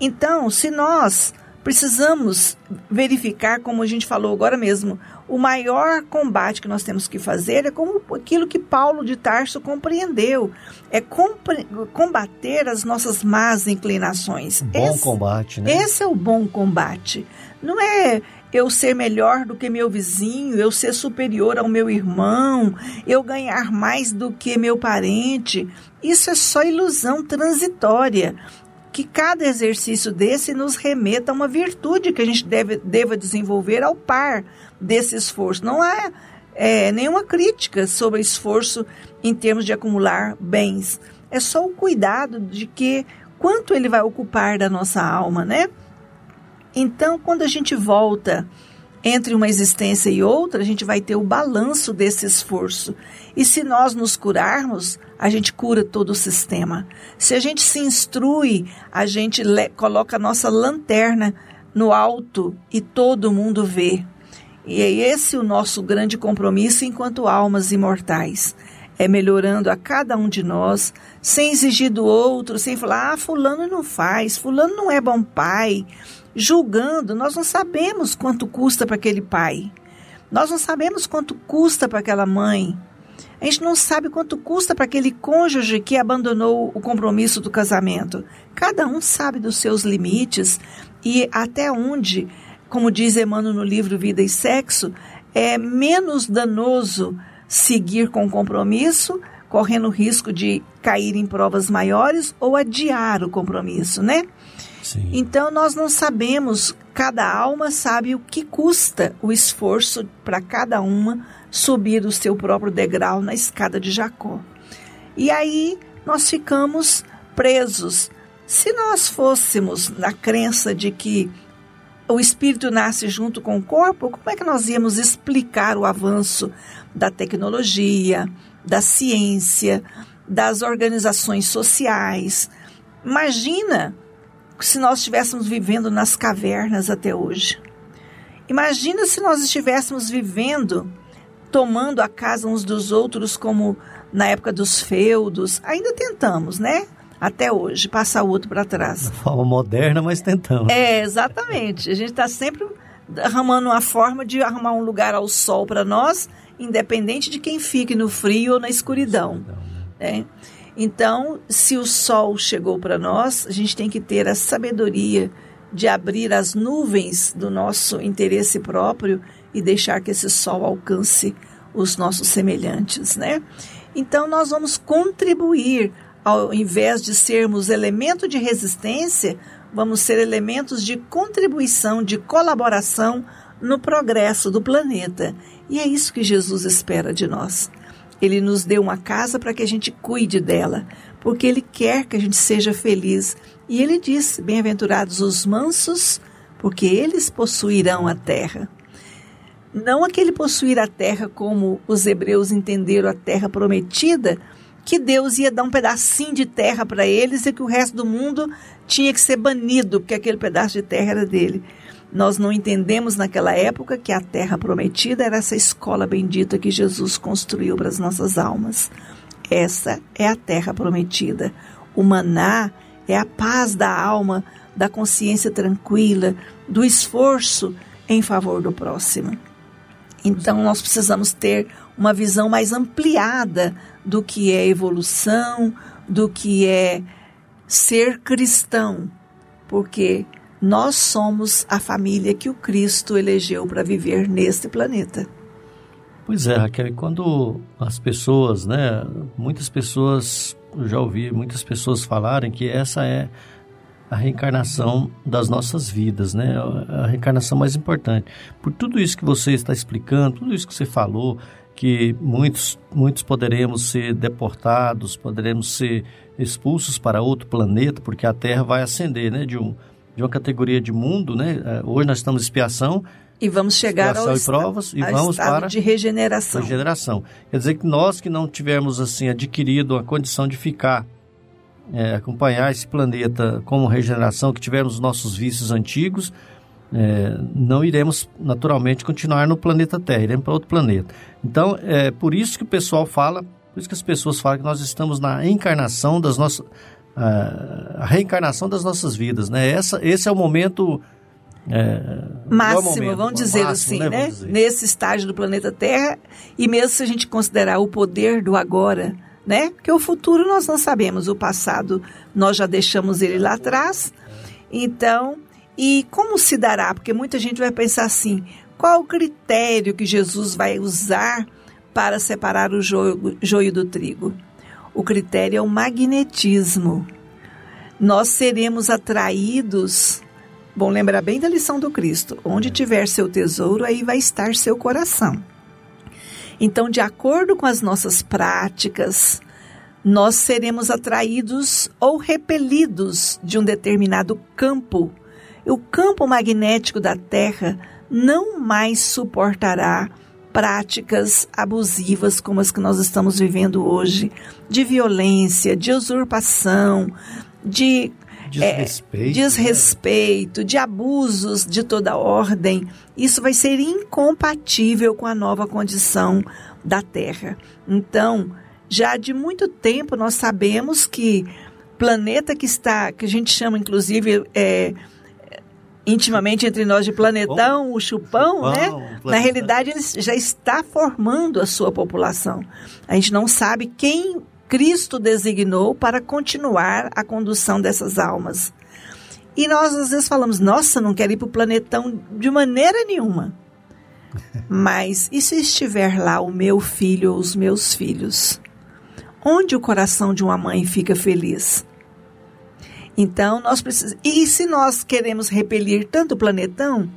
Então, se nós precisamos verificar, como a gente falou agora mesmo, o maior combate que nós temos que fazer é como aquilo que Paulo de Tarso compreendeu, é combater as nossas más inclinações. Bom esse, combate, né? Esse é o bom combate. Não é eu ser melhor do que meu vizinho, eu ser superior ao meu irmão, eu ganhar mais do que meu parente. Isso é só ilusão transitória. Que cada exercício desse nos remeta a uma virtude que a gente deve, deva desenvolver ao par desse esforço. Não há é, nenhuma crítica sobre esforço em termos de acumular bens. É só o cuidado de que quanto ele vai ocupar da nossa alma, né? Então, quando a gente volta entre uma existência e outra, a gente vai ter o balanço desse esforço. E se nós nos curarmos, a gente cura todo o sistema. Se a gente se instrui, a gente coloca a nossa lanterna no alto e todo mundo vê. E é esse o nosso grande compromisso enquanto almas imortais. É melhorando a cada um de nós, sem exigir do outro, sem falar, ah, fulano não faz, fulano não é bom pai, julgando, nós não sabemos quanto custa para aquele pai. Nós não sabemos quanto custa para aquela mãe. A gente não sabe quanto custa para aquele cônjuge que abandonou o compromisso do casamento. Cada um sabe dos seus limites e até onde, como diz Emmanuel no livro Vida e Sexo, é menos danoso seguir com o compromisso, correndo o risco de cair em provas maiores ou adiar o compromisso, né? Então nós não sabemos, cada alma sabe o que custa o esforço para cada uma subir o seu próprio degrau na escada de Jacó. E aí nós ficamos presos. Se nós fôssemos na crença de que o espírito nasce junto com o corpo, como é que nós íamos explicar o avanço da tecnologia, da ciência, das organizações sociais? Imagina se nós estivéssemos vivendo nas cavernas até hoje. Imagina se nós estivéssemos vivendo, tomando a casa uns dos outros, como na época dos feudos. Ainda tentamos, né? Até hoje, passar o outro para trás. De forma moderna, mas tentamos. É, exatamente. A gente está sempre arrumando uma forma de arrumar um lugar ao sol para nós, independente de quem fique no frio ou na escuridão. escuridão né? é. Então, se o sol chegou para nós, a gente tem que ter a sabedoria de abrir as nuvens do nosso interesse próprio e deixar que esse sol alcance os nossos semelhantes, né? Então nós vamos contribuir ao invés de sermos elemento de resistência, vamos ser elementos de contribuição, de colaboração no progresso do planeta. E é isso que Jesus espera de nós. Ele nos deu uma casa para que a gente cuide dela, porque Ele quer que a gente seja feliz. E Ele diz: Bem-aventurados os mansos, porque eles possuirão a terra. Não aquele possuir a terra como os hebreus entenderam a terra prometida, que Deus ia dar um pedacinho de terra para eles e que o resto do mundo tinha que ser banido, porque aquele pedaço de terra era dele. Nós não entendemos naquela época que a terra prometida era essa escola bendita que Jesus construiu para as nossas almas. Essa é a terra prometida. O maná é a paz da alma, da consciência tranquila, do esforço em favor do próximo. Então nós precisamos ter uma visão mais ampliada do que é evolução, do que é ser cristão, porque nós somos a família que o Cristo elegeu para viver neste planeta. Pois é, Raquel, quando as pessoas, né, muitas pessoas, eu já ouvi muitas pessoas falarem que essa é a reencarnação das nossas vidas, né? A reencarnação mais importante. Por tudo isso que você está explicando, tudo isso que você falou, que muitos, muitos poderemos ser deportados, poderemos ser expulsos para outro planeta, porque a Terra vai ascender, né, de um de uma categoria de mundo, né? É, hoje nós estamos em expiação. E vamos chegar ao e provas e vamos para de regeneração. Regeneração. Quer dizer que nós que não tivermos assim adquirido a condição de ficar é, acompanhar esse planeta como regeneração, que tivemos nossos vícios antigos, é, não iremos naturalmente continuar no planeta Terra, iremos para outro planeta. Então, é por isso que o pessoal fala, por isso que as pessoas falam que nós estamos na encarnação das nossas. A reencarnação das nossas vidas, né? Essa, esse é o momento. É, máximo, momento, vamos dizer máximo, assim, né? né? Dizer. Nesse estágio do planeta Terra, e mesmo se a gente considerar o poder do agora, né? Porque o futuro nós não sabemos, o passado nós já deixamos ele lá atrás. Então, e como se dará? Porque muita gente vai pensar assim: qual o critério que Jesus vai usar para separar o joio, joio do trigo? O critério é o magnetismo. Nós seremos atraídos. Bom, lembrar bem da lição do Cristo: onde tiver seu tesouro, aí vai estar seu coração. Então, de acordo com as nossas práticas, nós seremos atraídos ou repelidos de um determinado campo. O campo magnético da Terra não mais suportará práticas abusivas como as que nós estamos vivendo hoje, de violência, de usurpação, de Desrespeito, é, desrespeito, de abusos de toda ordem. Isso vai ser incompatível com a nova condição da Terra. Então, já de muito tempo nós sabemos que planeta que está, que a gente chama inclusive é, intimamente entre nós de planetão, o chupão, Chupão, né? planeta. Na realidade, ele já está formando a sua população. A gente não sabe quem Cristo designou para continuar a condução dessas almas. E nós às vezes falamos, nossa, não quero ir para o planetão de maneira nenhuma. Mas e se estiver lá o meu filho ou os meus filhos? Onde o coração de uma mãe fica feliz? Então, nós precisamos. E se nós queremos repelir tanto o planetão,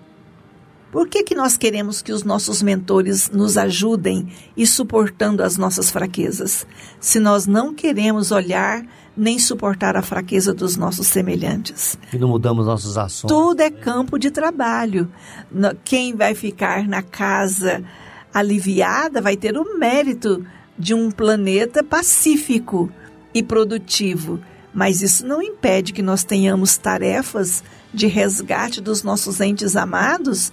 por que, que nós queremos que os nossos mentores nos ajudem e suportando as nossas fraquezas? Se nós não queremos olhar nem suportar a fraqueza dos nossos semelhantes. E não mudamos nossas ações. Tudo é campo de trabalho. Quem vai ficar na casa aliviada vai ter o mérito de um planeta pacífico e produtivo. Mas isso não impede que nós tenhamos tarefas de resgate dos nossos entes amados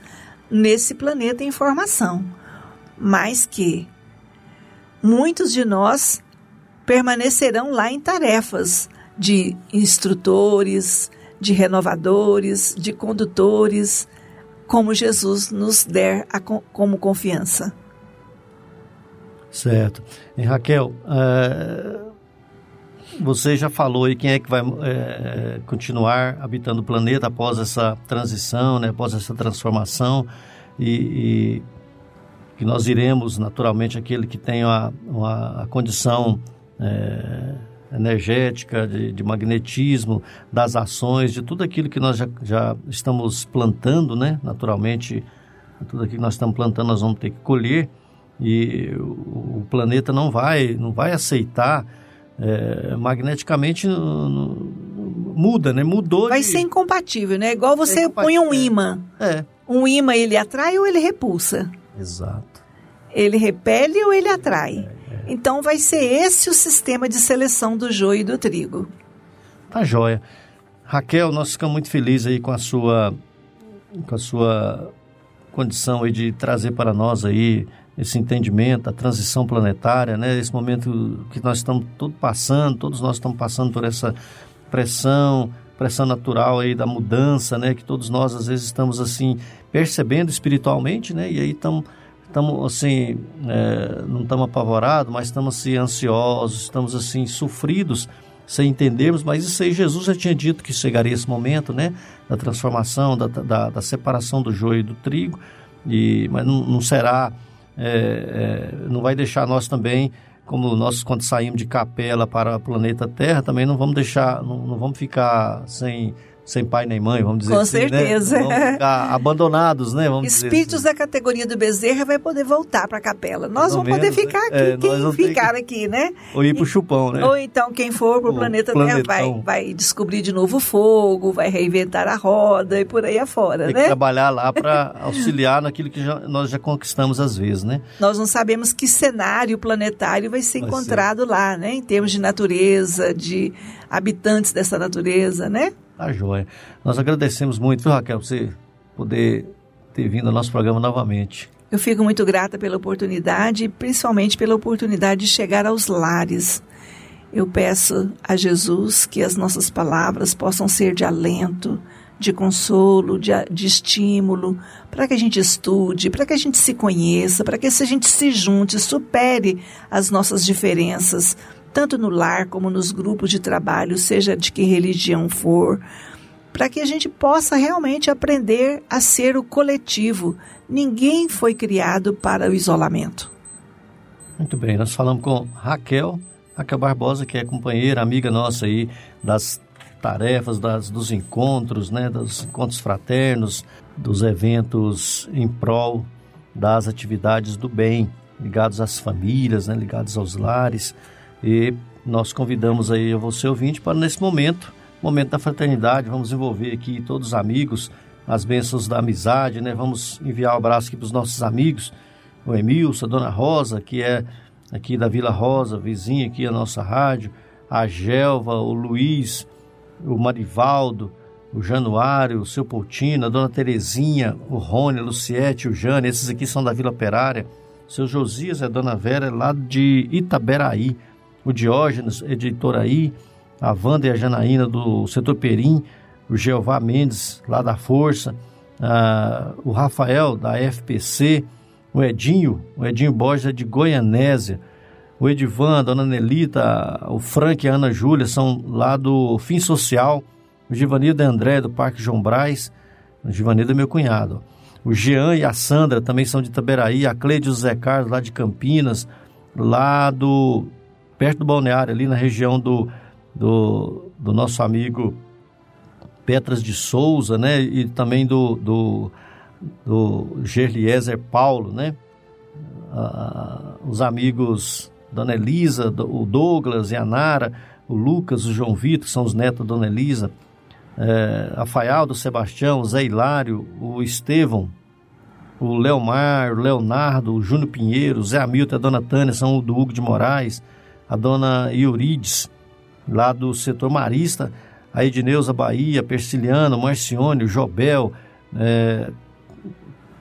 nesse planeta em formação. Mas que muitos de nós permanecerão lá em tarefas de instrutores, de renovadores, de condutores, como Jesus nos der a co- como confiança. Certo. E Raquel, eh, você já falou aí quem é que vai eh, continuar habitando o planeta após essa transição, né, após essa transformação, e, e que nós iremos, naturalmente, aquele que tem a, uma- a condição eh, energética, de, de magnetismo, das ações, de tudo aquilo que nós já, já estamos plantando, né, naturalmente, tudo aquilo que nós estamos plantando nós vamos ter que colher. E o, o planeta não vai não vai aceitar é, magneticamente no- no- muda né mudou Vai de- ser incompatível, né? Igual você põe incompatível, um imã. é Um imã ele atrai ou ele repulsa? exato Ele repele ou ele atrai? Então vai ser esse o sistema de seleção do joio e do trigo. tá joia Raquel nós ficamos muito felizes aí com a sua com a sua condição aí de trazer para nós aí esse entendimento, a transição planetária, né? Esse momento que nós estamos todos passando, todos nós estamos passando por essa pressão, pressão natural aí da mudança, né? Que todos nós às vezes estamos assim percebendo espiritualmente, né? E aí estamos estamos assim é, não estamos apavorados, mas estamos assim ansiosos, estamos assim sofridos sem entendermos, mas isso aí Jesus já tinha dito que chegaria esse momento, né? Da transformação, da, da, da separação do joio e do trigo, e, mas não, não será, é, é, não vai deixar nós também, como nós quando saímos de capela para o planeta Terra, também não vamos deixar, não, não vamos ficar sem, sem pai nem mãe, vamos dizer Com assim, né? certeza. Vamos ficar abandonados, né? Vamos Espíritos assim. da categoria do Bezerra vai poder voltar para a capela. Nós vamos poder menos, né? ficar aqui, É, quem ficar aqui, né? Ou ir pro chupão, né? Ou então quem for para o O planeta Terra vai, vai descobrir de novo o fogo, vai reinventar a roda e por aí afora, Tem que né? trabalhar lá para auxiliar naquilo que já- nós já conquistamos às vezes, né? Nós não sabemos que cenário planetário vai ser Vai encontrado lá, né? Em termos de natureza, de habitantes dessa natureza, né? Tá joia. Nós agradecemos muito, viu, Raquel, você poder ter vindo ao nosso programa novamente. Eu fico muito grata pela oportunidade, principalmente pela oportunidade de chegar aos lares. Eu peço a Jesus que as nossas palavras possam ser de alento, de consolo, de, de estímulo, para que a gente estude, para que a gente se conheça, para que a gente se junte, supere as nossas diferenças, tanto no lar como nos grupos de trabalho, seja de que religião for, para que a gente possa realmente aprender a ser o coletivo. Ninguém foi criado para o isolamento. Muito bem, nós falamos com Raquel, Raquel Barbosa, que é companheira, amiga nossa aí das tarefas, das, dos encontros, né, dos encontros fraternos, dos eventos em prol das atividades do bem, ligados às famílias, né, ligados aos lares. E nós convidamos aí você ouvinte para nesse momento, momento da fraternidade, vamos envolver aqui todos os amigos, as bênçãos da amizade, né? Vamos enviar um abraço aqui para os nossos amigos, o Emilson, a Dona Rosa, que é aqui da Vila Rosa, vizinha aqui a nossa rádio, a Gelva, o Luiz, o Marivaldo, o Januário, o seu Poutina, a Dona Terezinha, o Rony, a Luciete, o Jane, esses aqui são da Vila Operária, seu Josias a Dona Vera lá de Itaberaí, o Diógenes, Editoraí, a Wanda e a Janaína do setor Perim, o Jeová Mendes, lá da Força, o Rafael, da FPC, o Edinho, o Edinho Borges de Goianésia, o Edivan, a Dona Nelita, o Frank e a Ana Júlia são lá do Fim Social, o Givanildo André, do Parque João Braz, o Givanildo é meu cunhado, o Jean e a Sandra também são de Itaberaí, a Cleide e o Zé Carlos lá de Campinas, lá do perto do balneário, ali na região do, do, do nosso amigo Petras de Souza, né? E também do, do, do Gerliezer Paulo, né? Ah, os amigos Dona Elisa, o Douglas e a Nara, o Lucas, o João Vitor, que são os netos da Dona Elisa, é, Rafael do Sebastião, o Zé Hilário, o Estevão, o Leomar, o Leonardo, o Júnior Pinheiro, o Zé Hamilton a Dona Tânia são o do Hugo de Moraes, a dona Iurides, lá do setor marista, a Edneuza Bahia, Persiliano, Marcione, Jobel, é,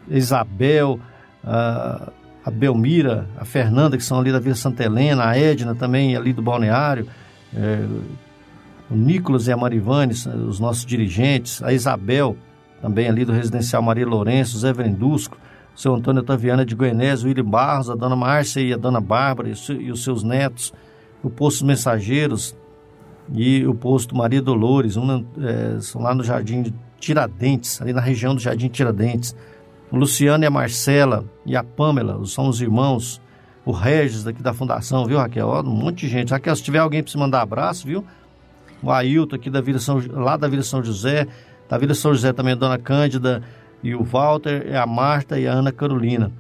Isabel, a, a, Belmira, a Fernanda, que são ali da Vila Santa Helena, a Edna também ali do Balneário, é, o Nicolas e a Marivane, os nossos dirigentes, a Isabel, também ali do Residencial Maria Lourenço, Zé Vendusco, seu Antônio Taviana de Goianés, o Willi Barros, a dona Márcia e a dona Bárbara e, os seus netos, o Posto Mensageiros e o Posto Maria Dolores, um, é, são lá no Jardim Tiradentes, ali na região do Jardim Tiradentes. O Luciano e a Marcela e a Pamela, são os irmãos, o Regis daqui da Fundação, viu, Raquel? Ó, um monte de gente. Raquel, se tiver alguém para se mandar abraço, viu? O Ailton aqui da Vila São, lá da Vila São José, da Vila São José também a Dona Cândida, e o Walter, é a Marta e a Ana Carolina.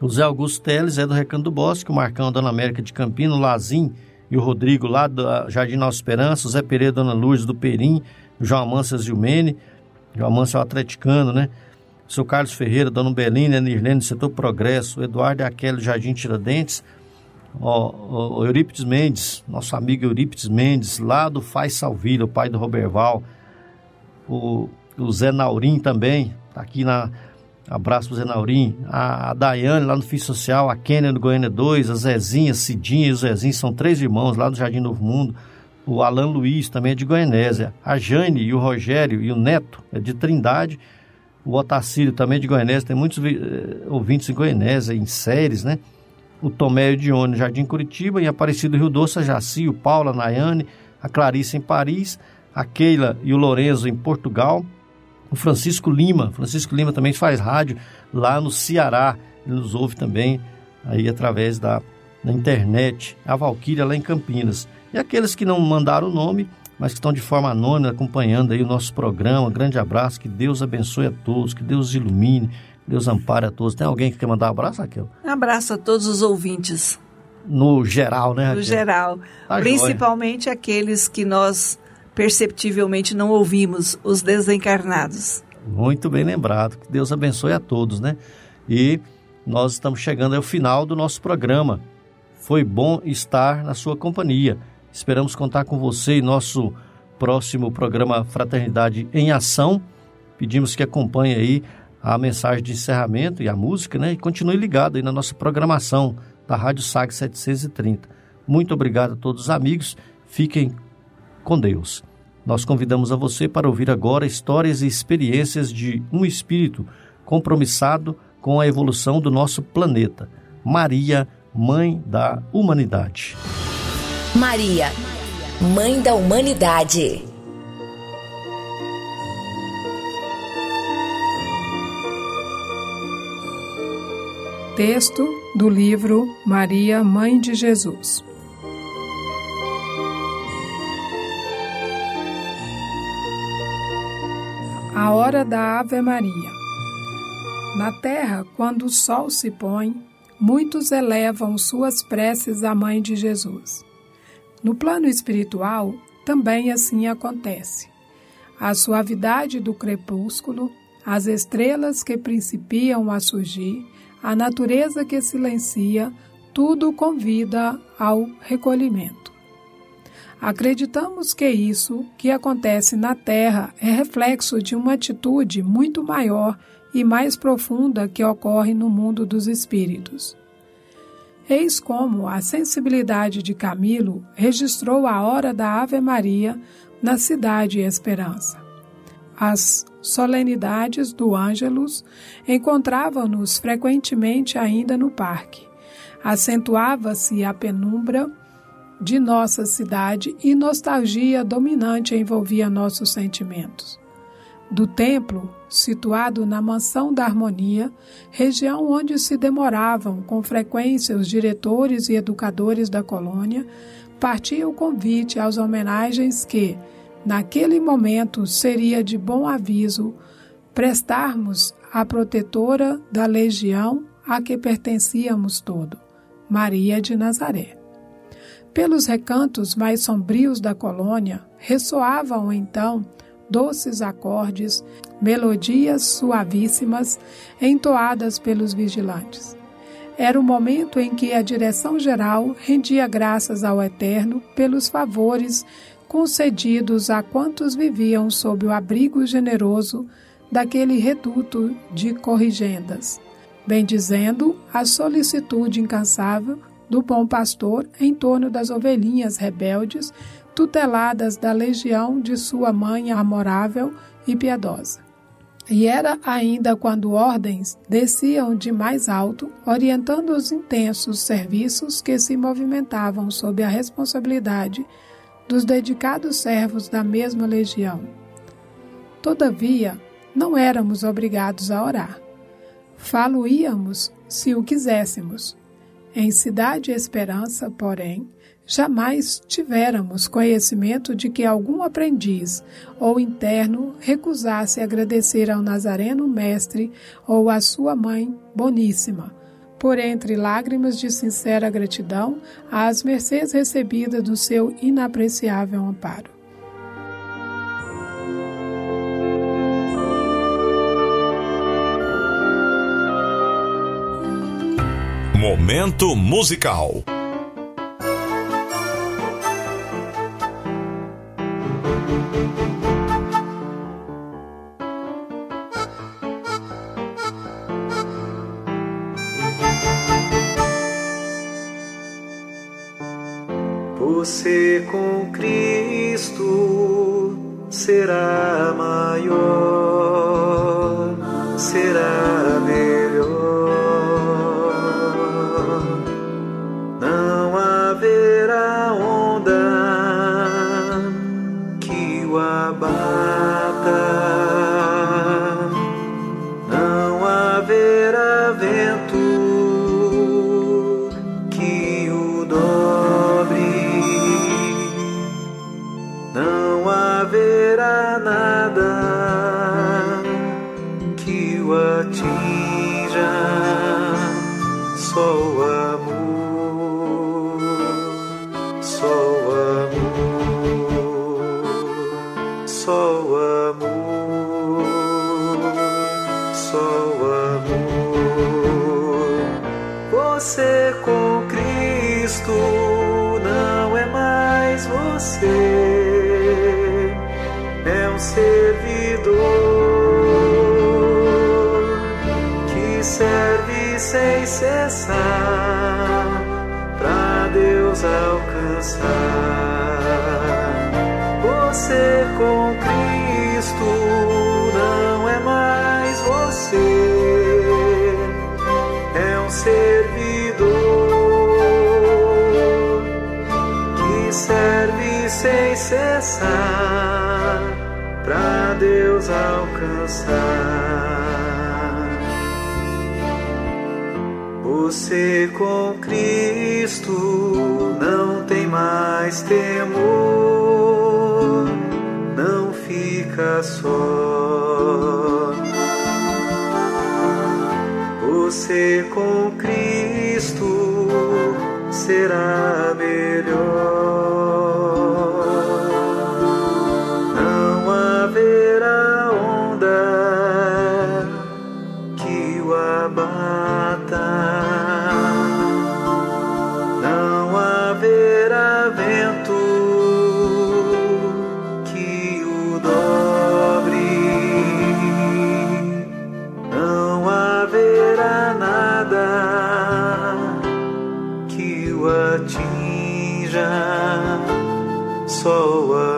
O Zé Augusto Teles é do Recanto do Bosque, o Marcão é Dona América de Campina, o Lazim e o Rodrigo lá do Jardim Nossa Esperança, o Zé Pereira Dona Luz do Perim, o João Amância Zilmene, João Amância é o atleticano, né? O seu Carlos Ferreira, Dona Belina, Nirlene do setor Progresso, o Eduardo Aquele Jardim Tiradentes, o, o Eurípides Mendes, nosso amigo Eurípides Mendes, lá do Faz Salvila, o pai do Roberval, o, o Zé Naurim também, aqui na. Abraço pro Zé Naurim. A, a Daiane lá no Fim Social, a Kênia do Goiânia 2, a Zezinha, Cidinha e o Zezinho são três irmãos lá do Jardim Novo Mundo. O Alan Luiz também é de Goianésia. A Jane e o Rogério e o Neto é de Trindade. O Otacílio também é de Goianésia. Tem muitos eh, ouvintes em Goianésia, em séries, né? O Tomé de Dione, Jardim Curitiba. E Aparecido Rio Doce, a Jaci, o Paulo, a Nayane, a Clarice em Paris. A Keila e o Lorenzo em Portugal o Francisco Lima. Francisco Lima também faz rádio lá no Ceará. Ele nos ouve também aí através da, da internet. A Valquíria lá em Campinas. E aqueles que não mandaram o nome, mas que estão de forma anônima acompanhando aí o nosso programa. Um grande abraço, que Deus abençoe a todos, que Deus ilumine, que Deus ampare a todos. Tem alguém que quer mandar um abraço, Raquel? Um abraço a todos os ouvintes. No geral, né, Raquel? No geral. Tá Principalmente joia. aqueles que nós perceptivelmente não ouvimos os desencarnados. Muito bem lembrado. Que Deus abençoe a todos, né? E nós estamos chegando ao final do nosso programa. Foi bom estar na sua companhia. Esperamos contar com você em nosso próximo programa Fraternidade em Ação. Pedimos que acompanhe aí a mensagem de encerramento e a música, né? E continue ligado aí na nossa programação da Rádio SAG 730. Muito obrigado a todos os amigos. Fiquem com Deus. Nós convidamos a você para ouvir agora histórias e experiências de um espírito compromissado com a evolução do nosso planeta. Maria, Mãe da Humanidade. Maria, Mãe da Humanidade. Texto do livro Maria, Mãe de Jesus. A hora da Ave Maria. Na terra, quando o sol se põe, muitos elevam suas preces à Mãe de Jesus. No plano espiritual, também assim acontece. A suavidade do crepúsculo, as estrelas que principiam a surgir, a natureza que silencia, tudo convida ao recolhimento. Acreditamos que isso que acontece na Terra é reflexo de uma atitude muito maior e mais profunda que ocorre no mundo dos espíritos. Eis como a sensibilidade de Camilo registrou a hora da Ave Maria na Cidade Esperança. As solenidades do Ângelus encontravam-nos frequentemente ainda no parque. Acentuava-se a penumbra de nossa cidade e nostalgia dominante envolvia nossos sentimentos. Do templo, situado na Mansão da Harmonia, região onde se demoravam com frequência os diretores e educadores da colônia, partia o convite às homenagens que, naquele momento, seria de bom aviso prestarmos à protetora da legião a que pertencíamos todo, Maria de Nazaré. Pelos recantos mais sombrios da colônia ressoavam então doces acordes, melodias suavíssimas entoadas pelos vigilantes. Era o momento em que a direção geral rendia graças ao Eterno pelos favores concedidos a quantos viviam sob o abrigo generoso daquele reduto de corrigendas, bendizendo a solicitude incansável do bom pastor em torno das ovelhinhas rebeldes, tuteladas da legião de sua mãe amorável e piedosa. E era ainda quando ordens desciam de mais alto, orientando os intensos serviços que se movimentavam sob a responsabilidade dos dedicados servos da mesma legião. Todavia, não éramos obrigados a orar. Falo-íamos se o quiséssemos, em Cidade Esperança, porém, jamais tivéramos conhecimento de que algum aprendiz ou interno recusasse agradecer ao Nazareno Mestre ou à sua mãe Boníssima, por entre lágrimas de sincera gratidão às mercês recebidas do seu inapreciável amparo. Momento musical. Você com Cristo será maior, será cessar para Deus alcançar. Você com Cristo não tem mais temor, não fica só. Você com Cristo será atinja. Só o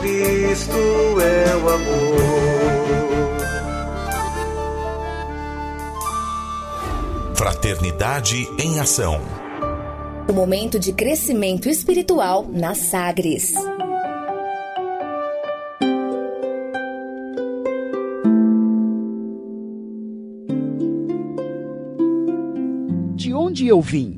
Cristo é o amor. Fraternidade em Ação. O momento de crescimento espiritual na Sagres. De onde eu vim?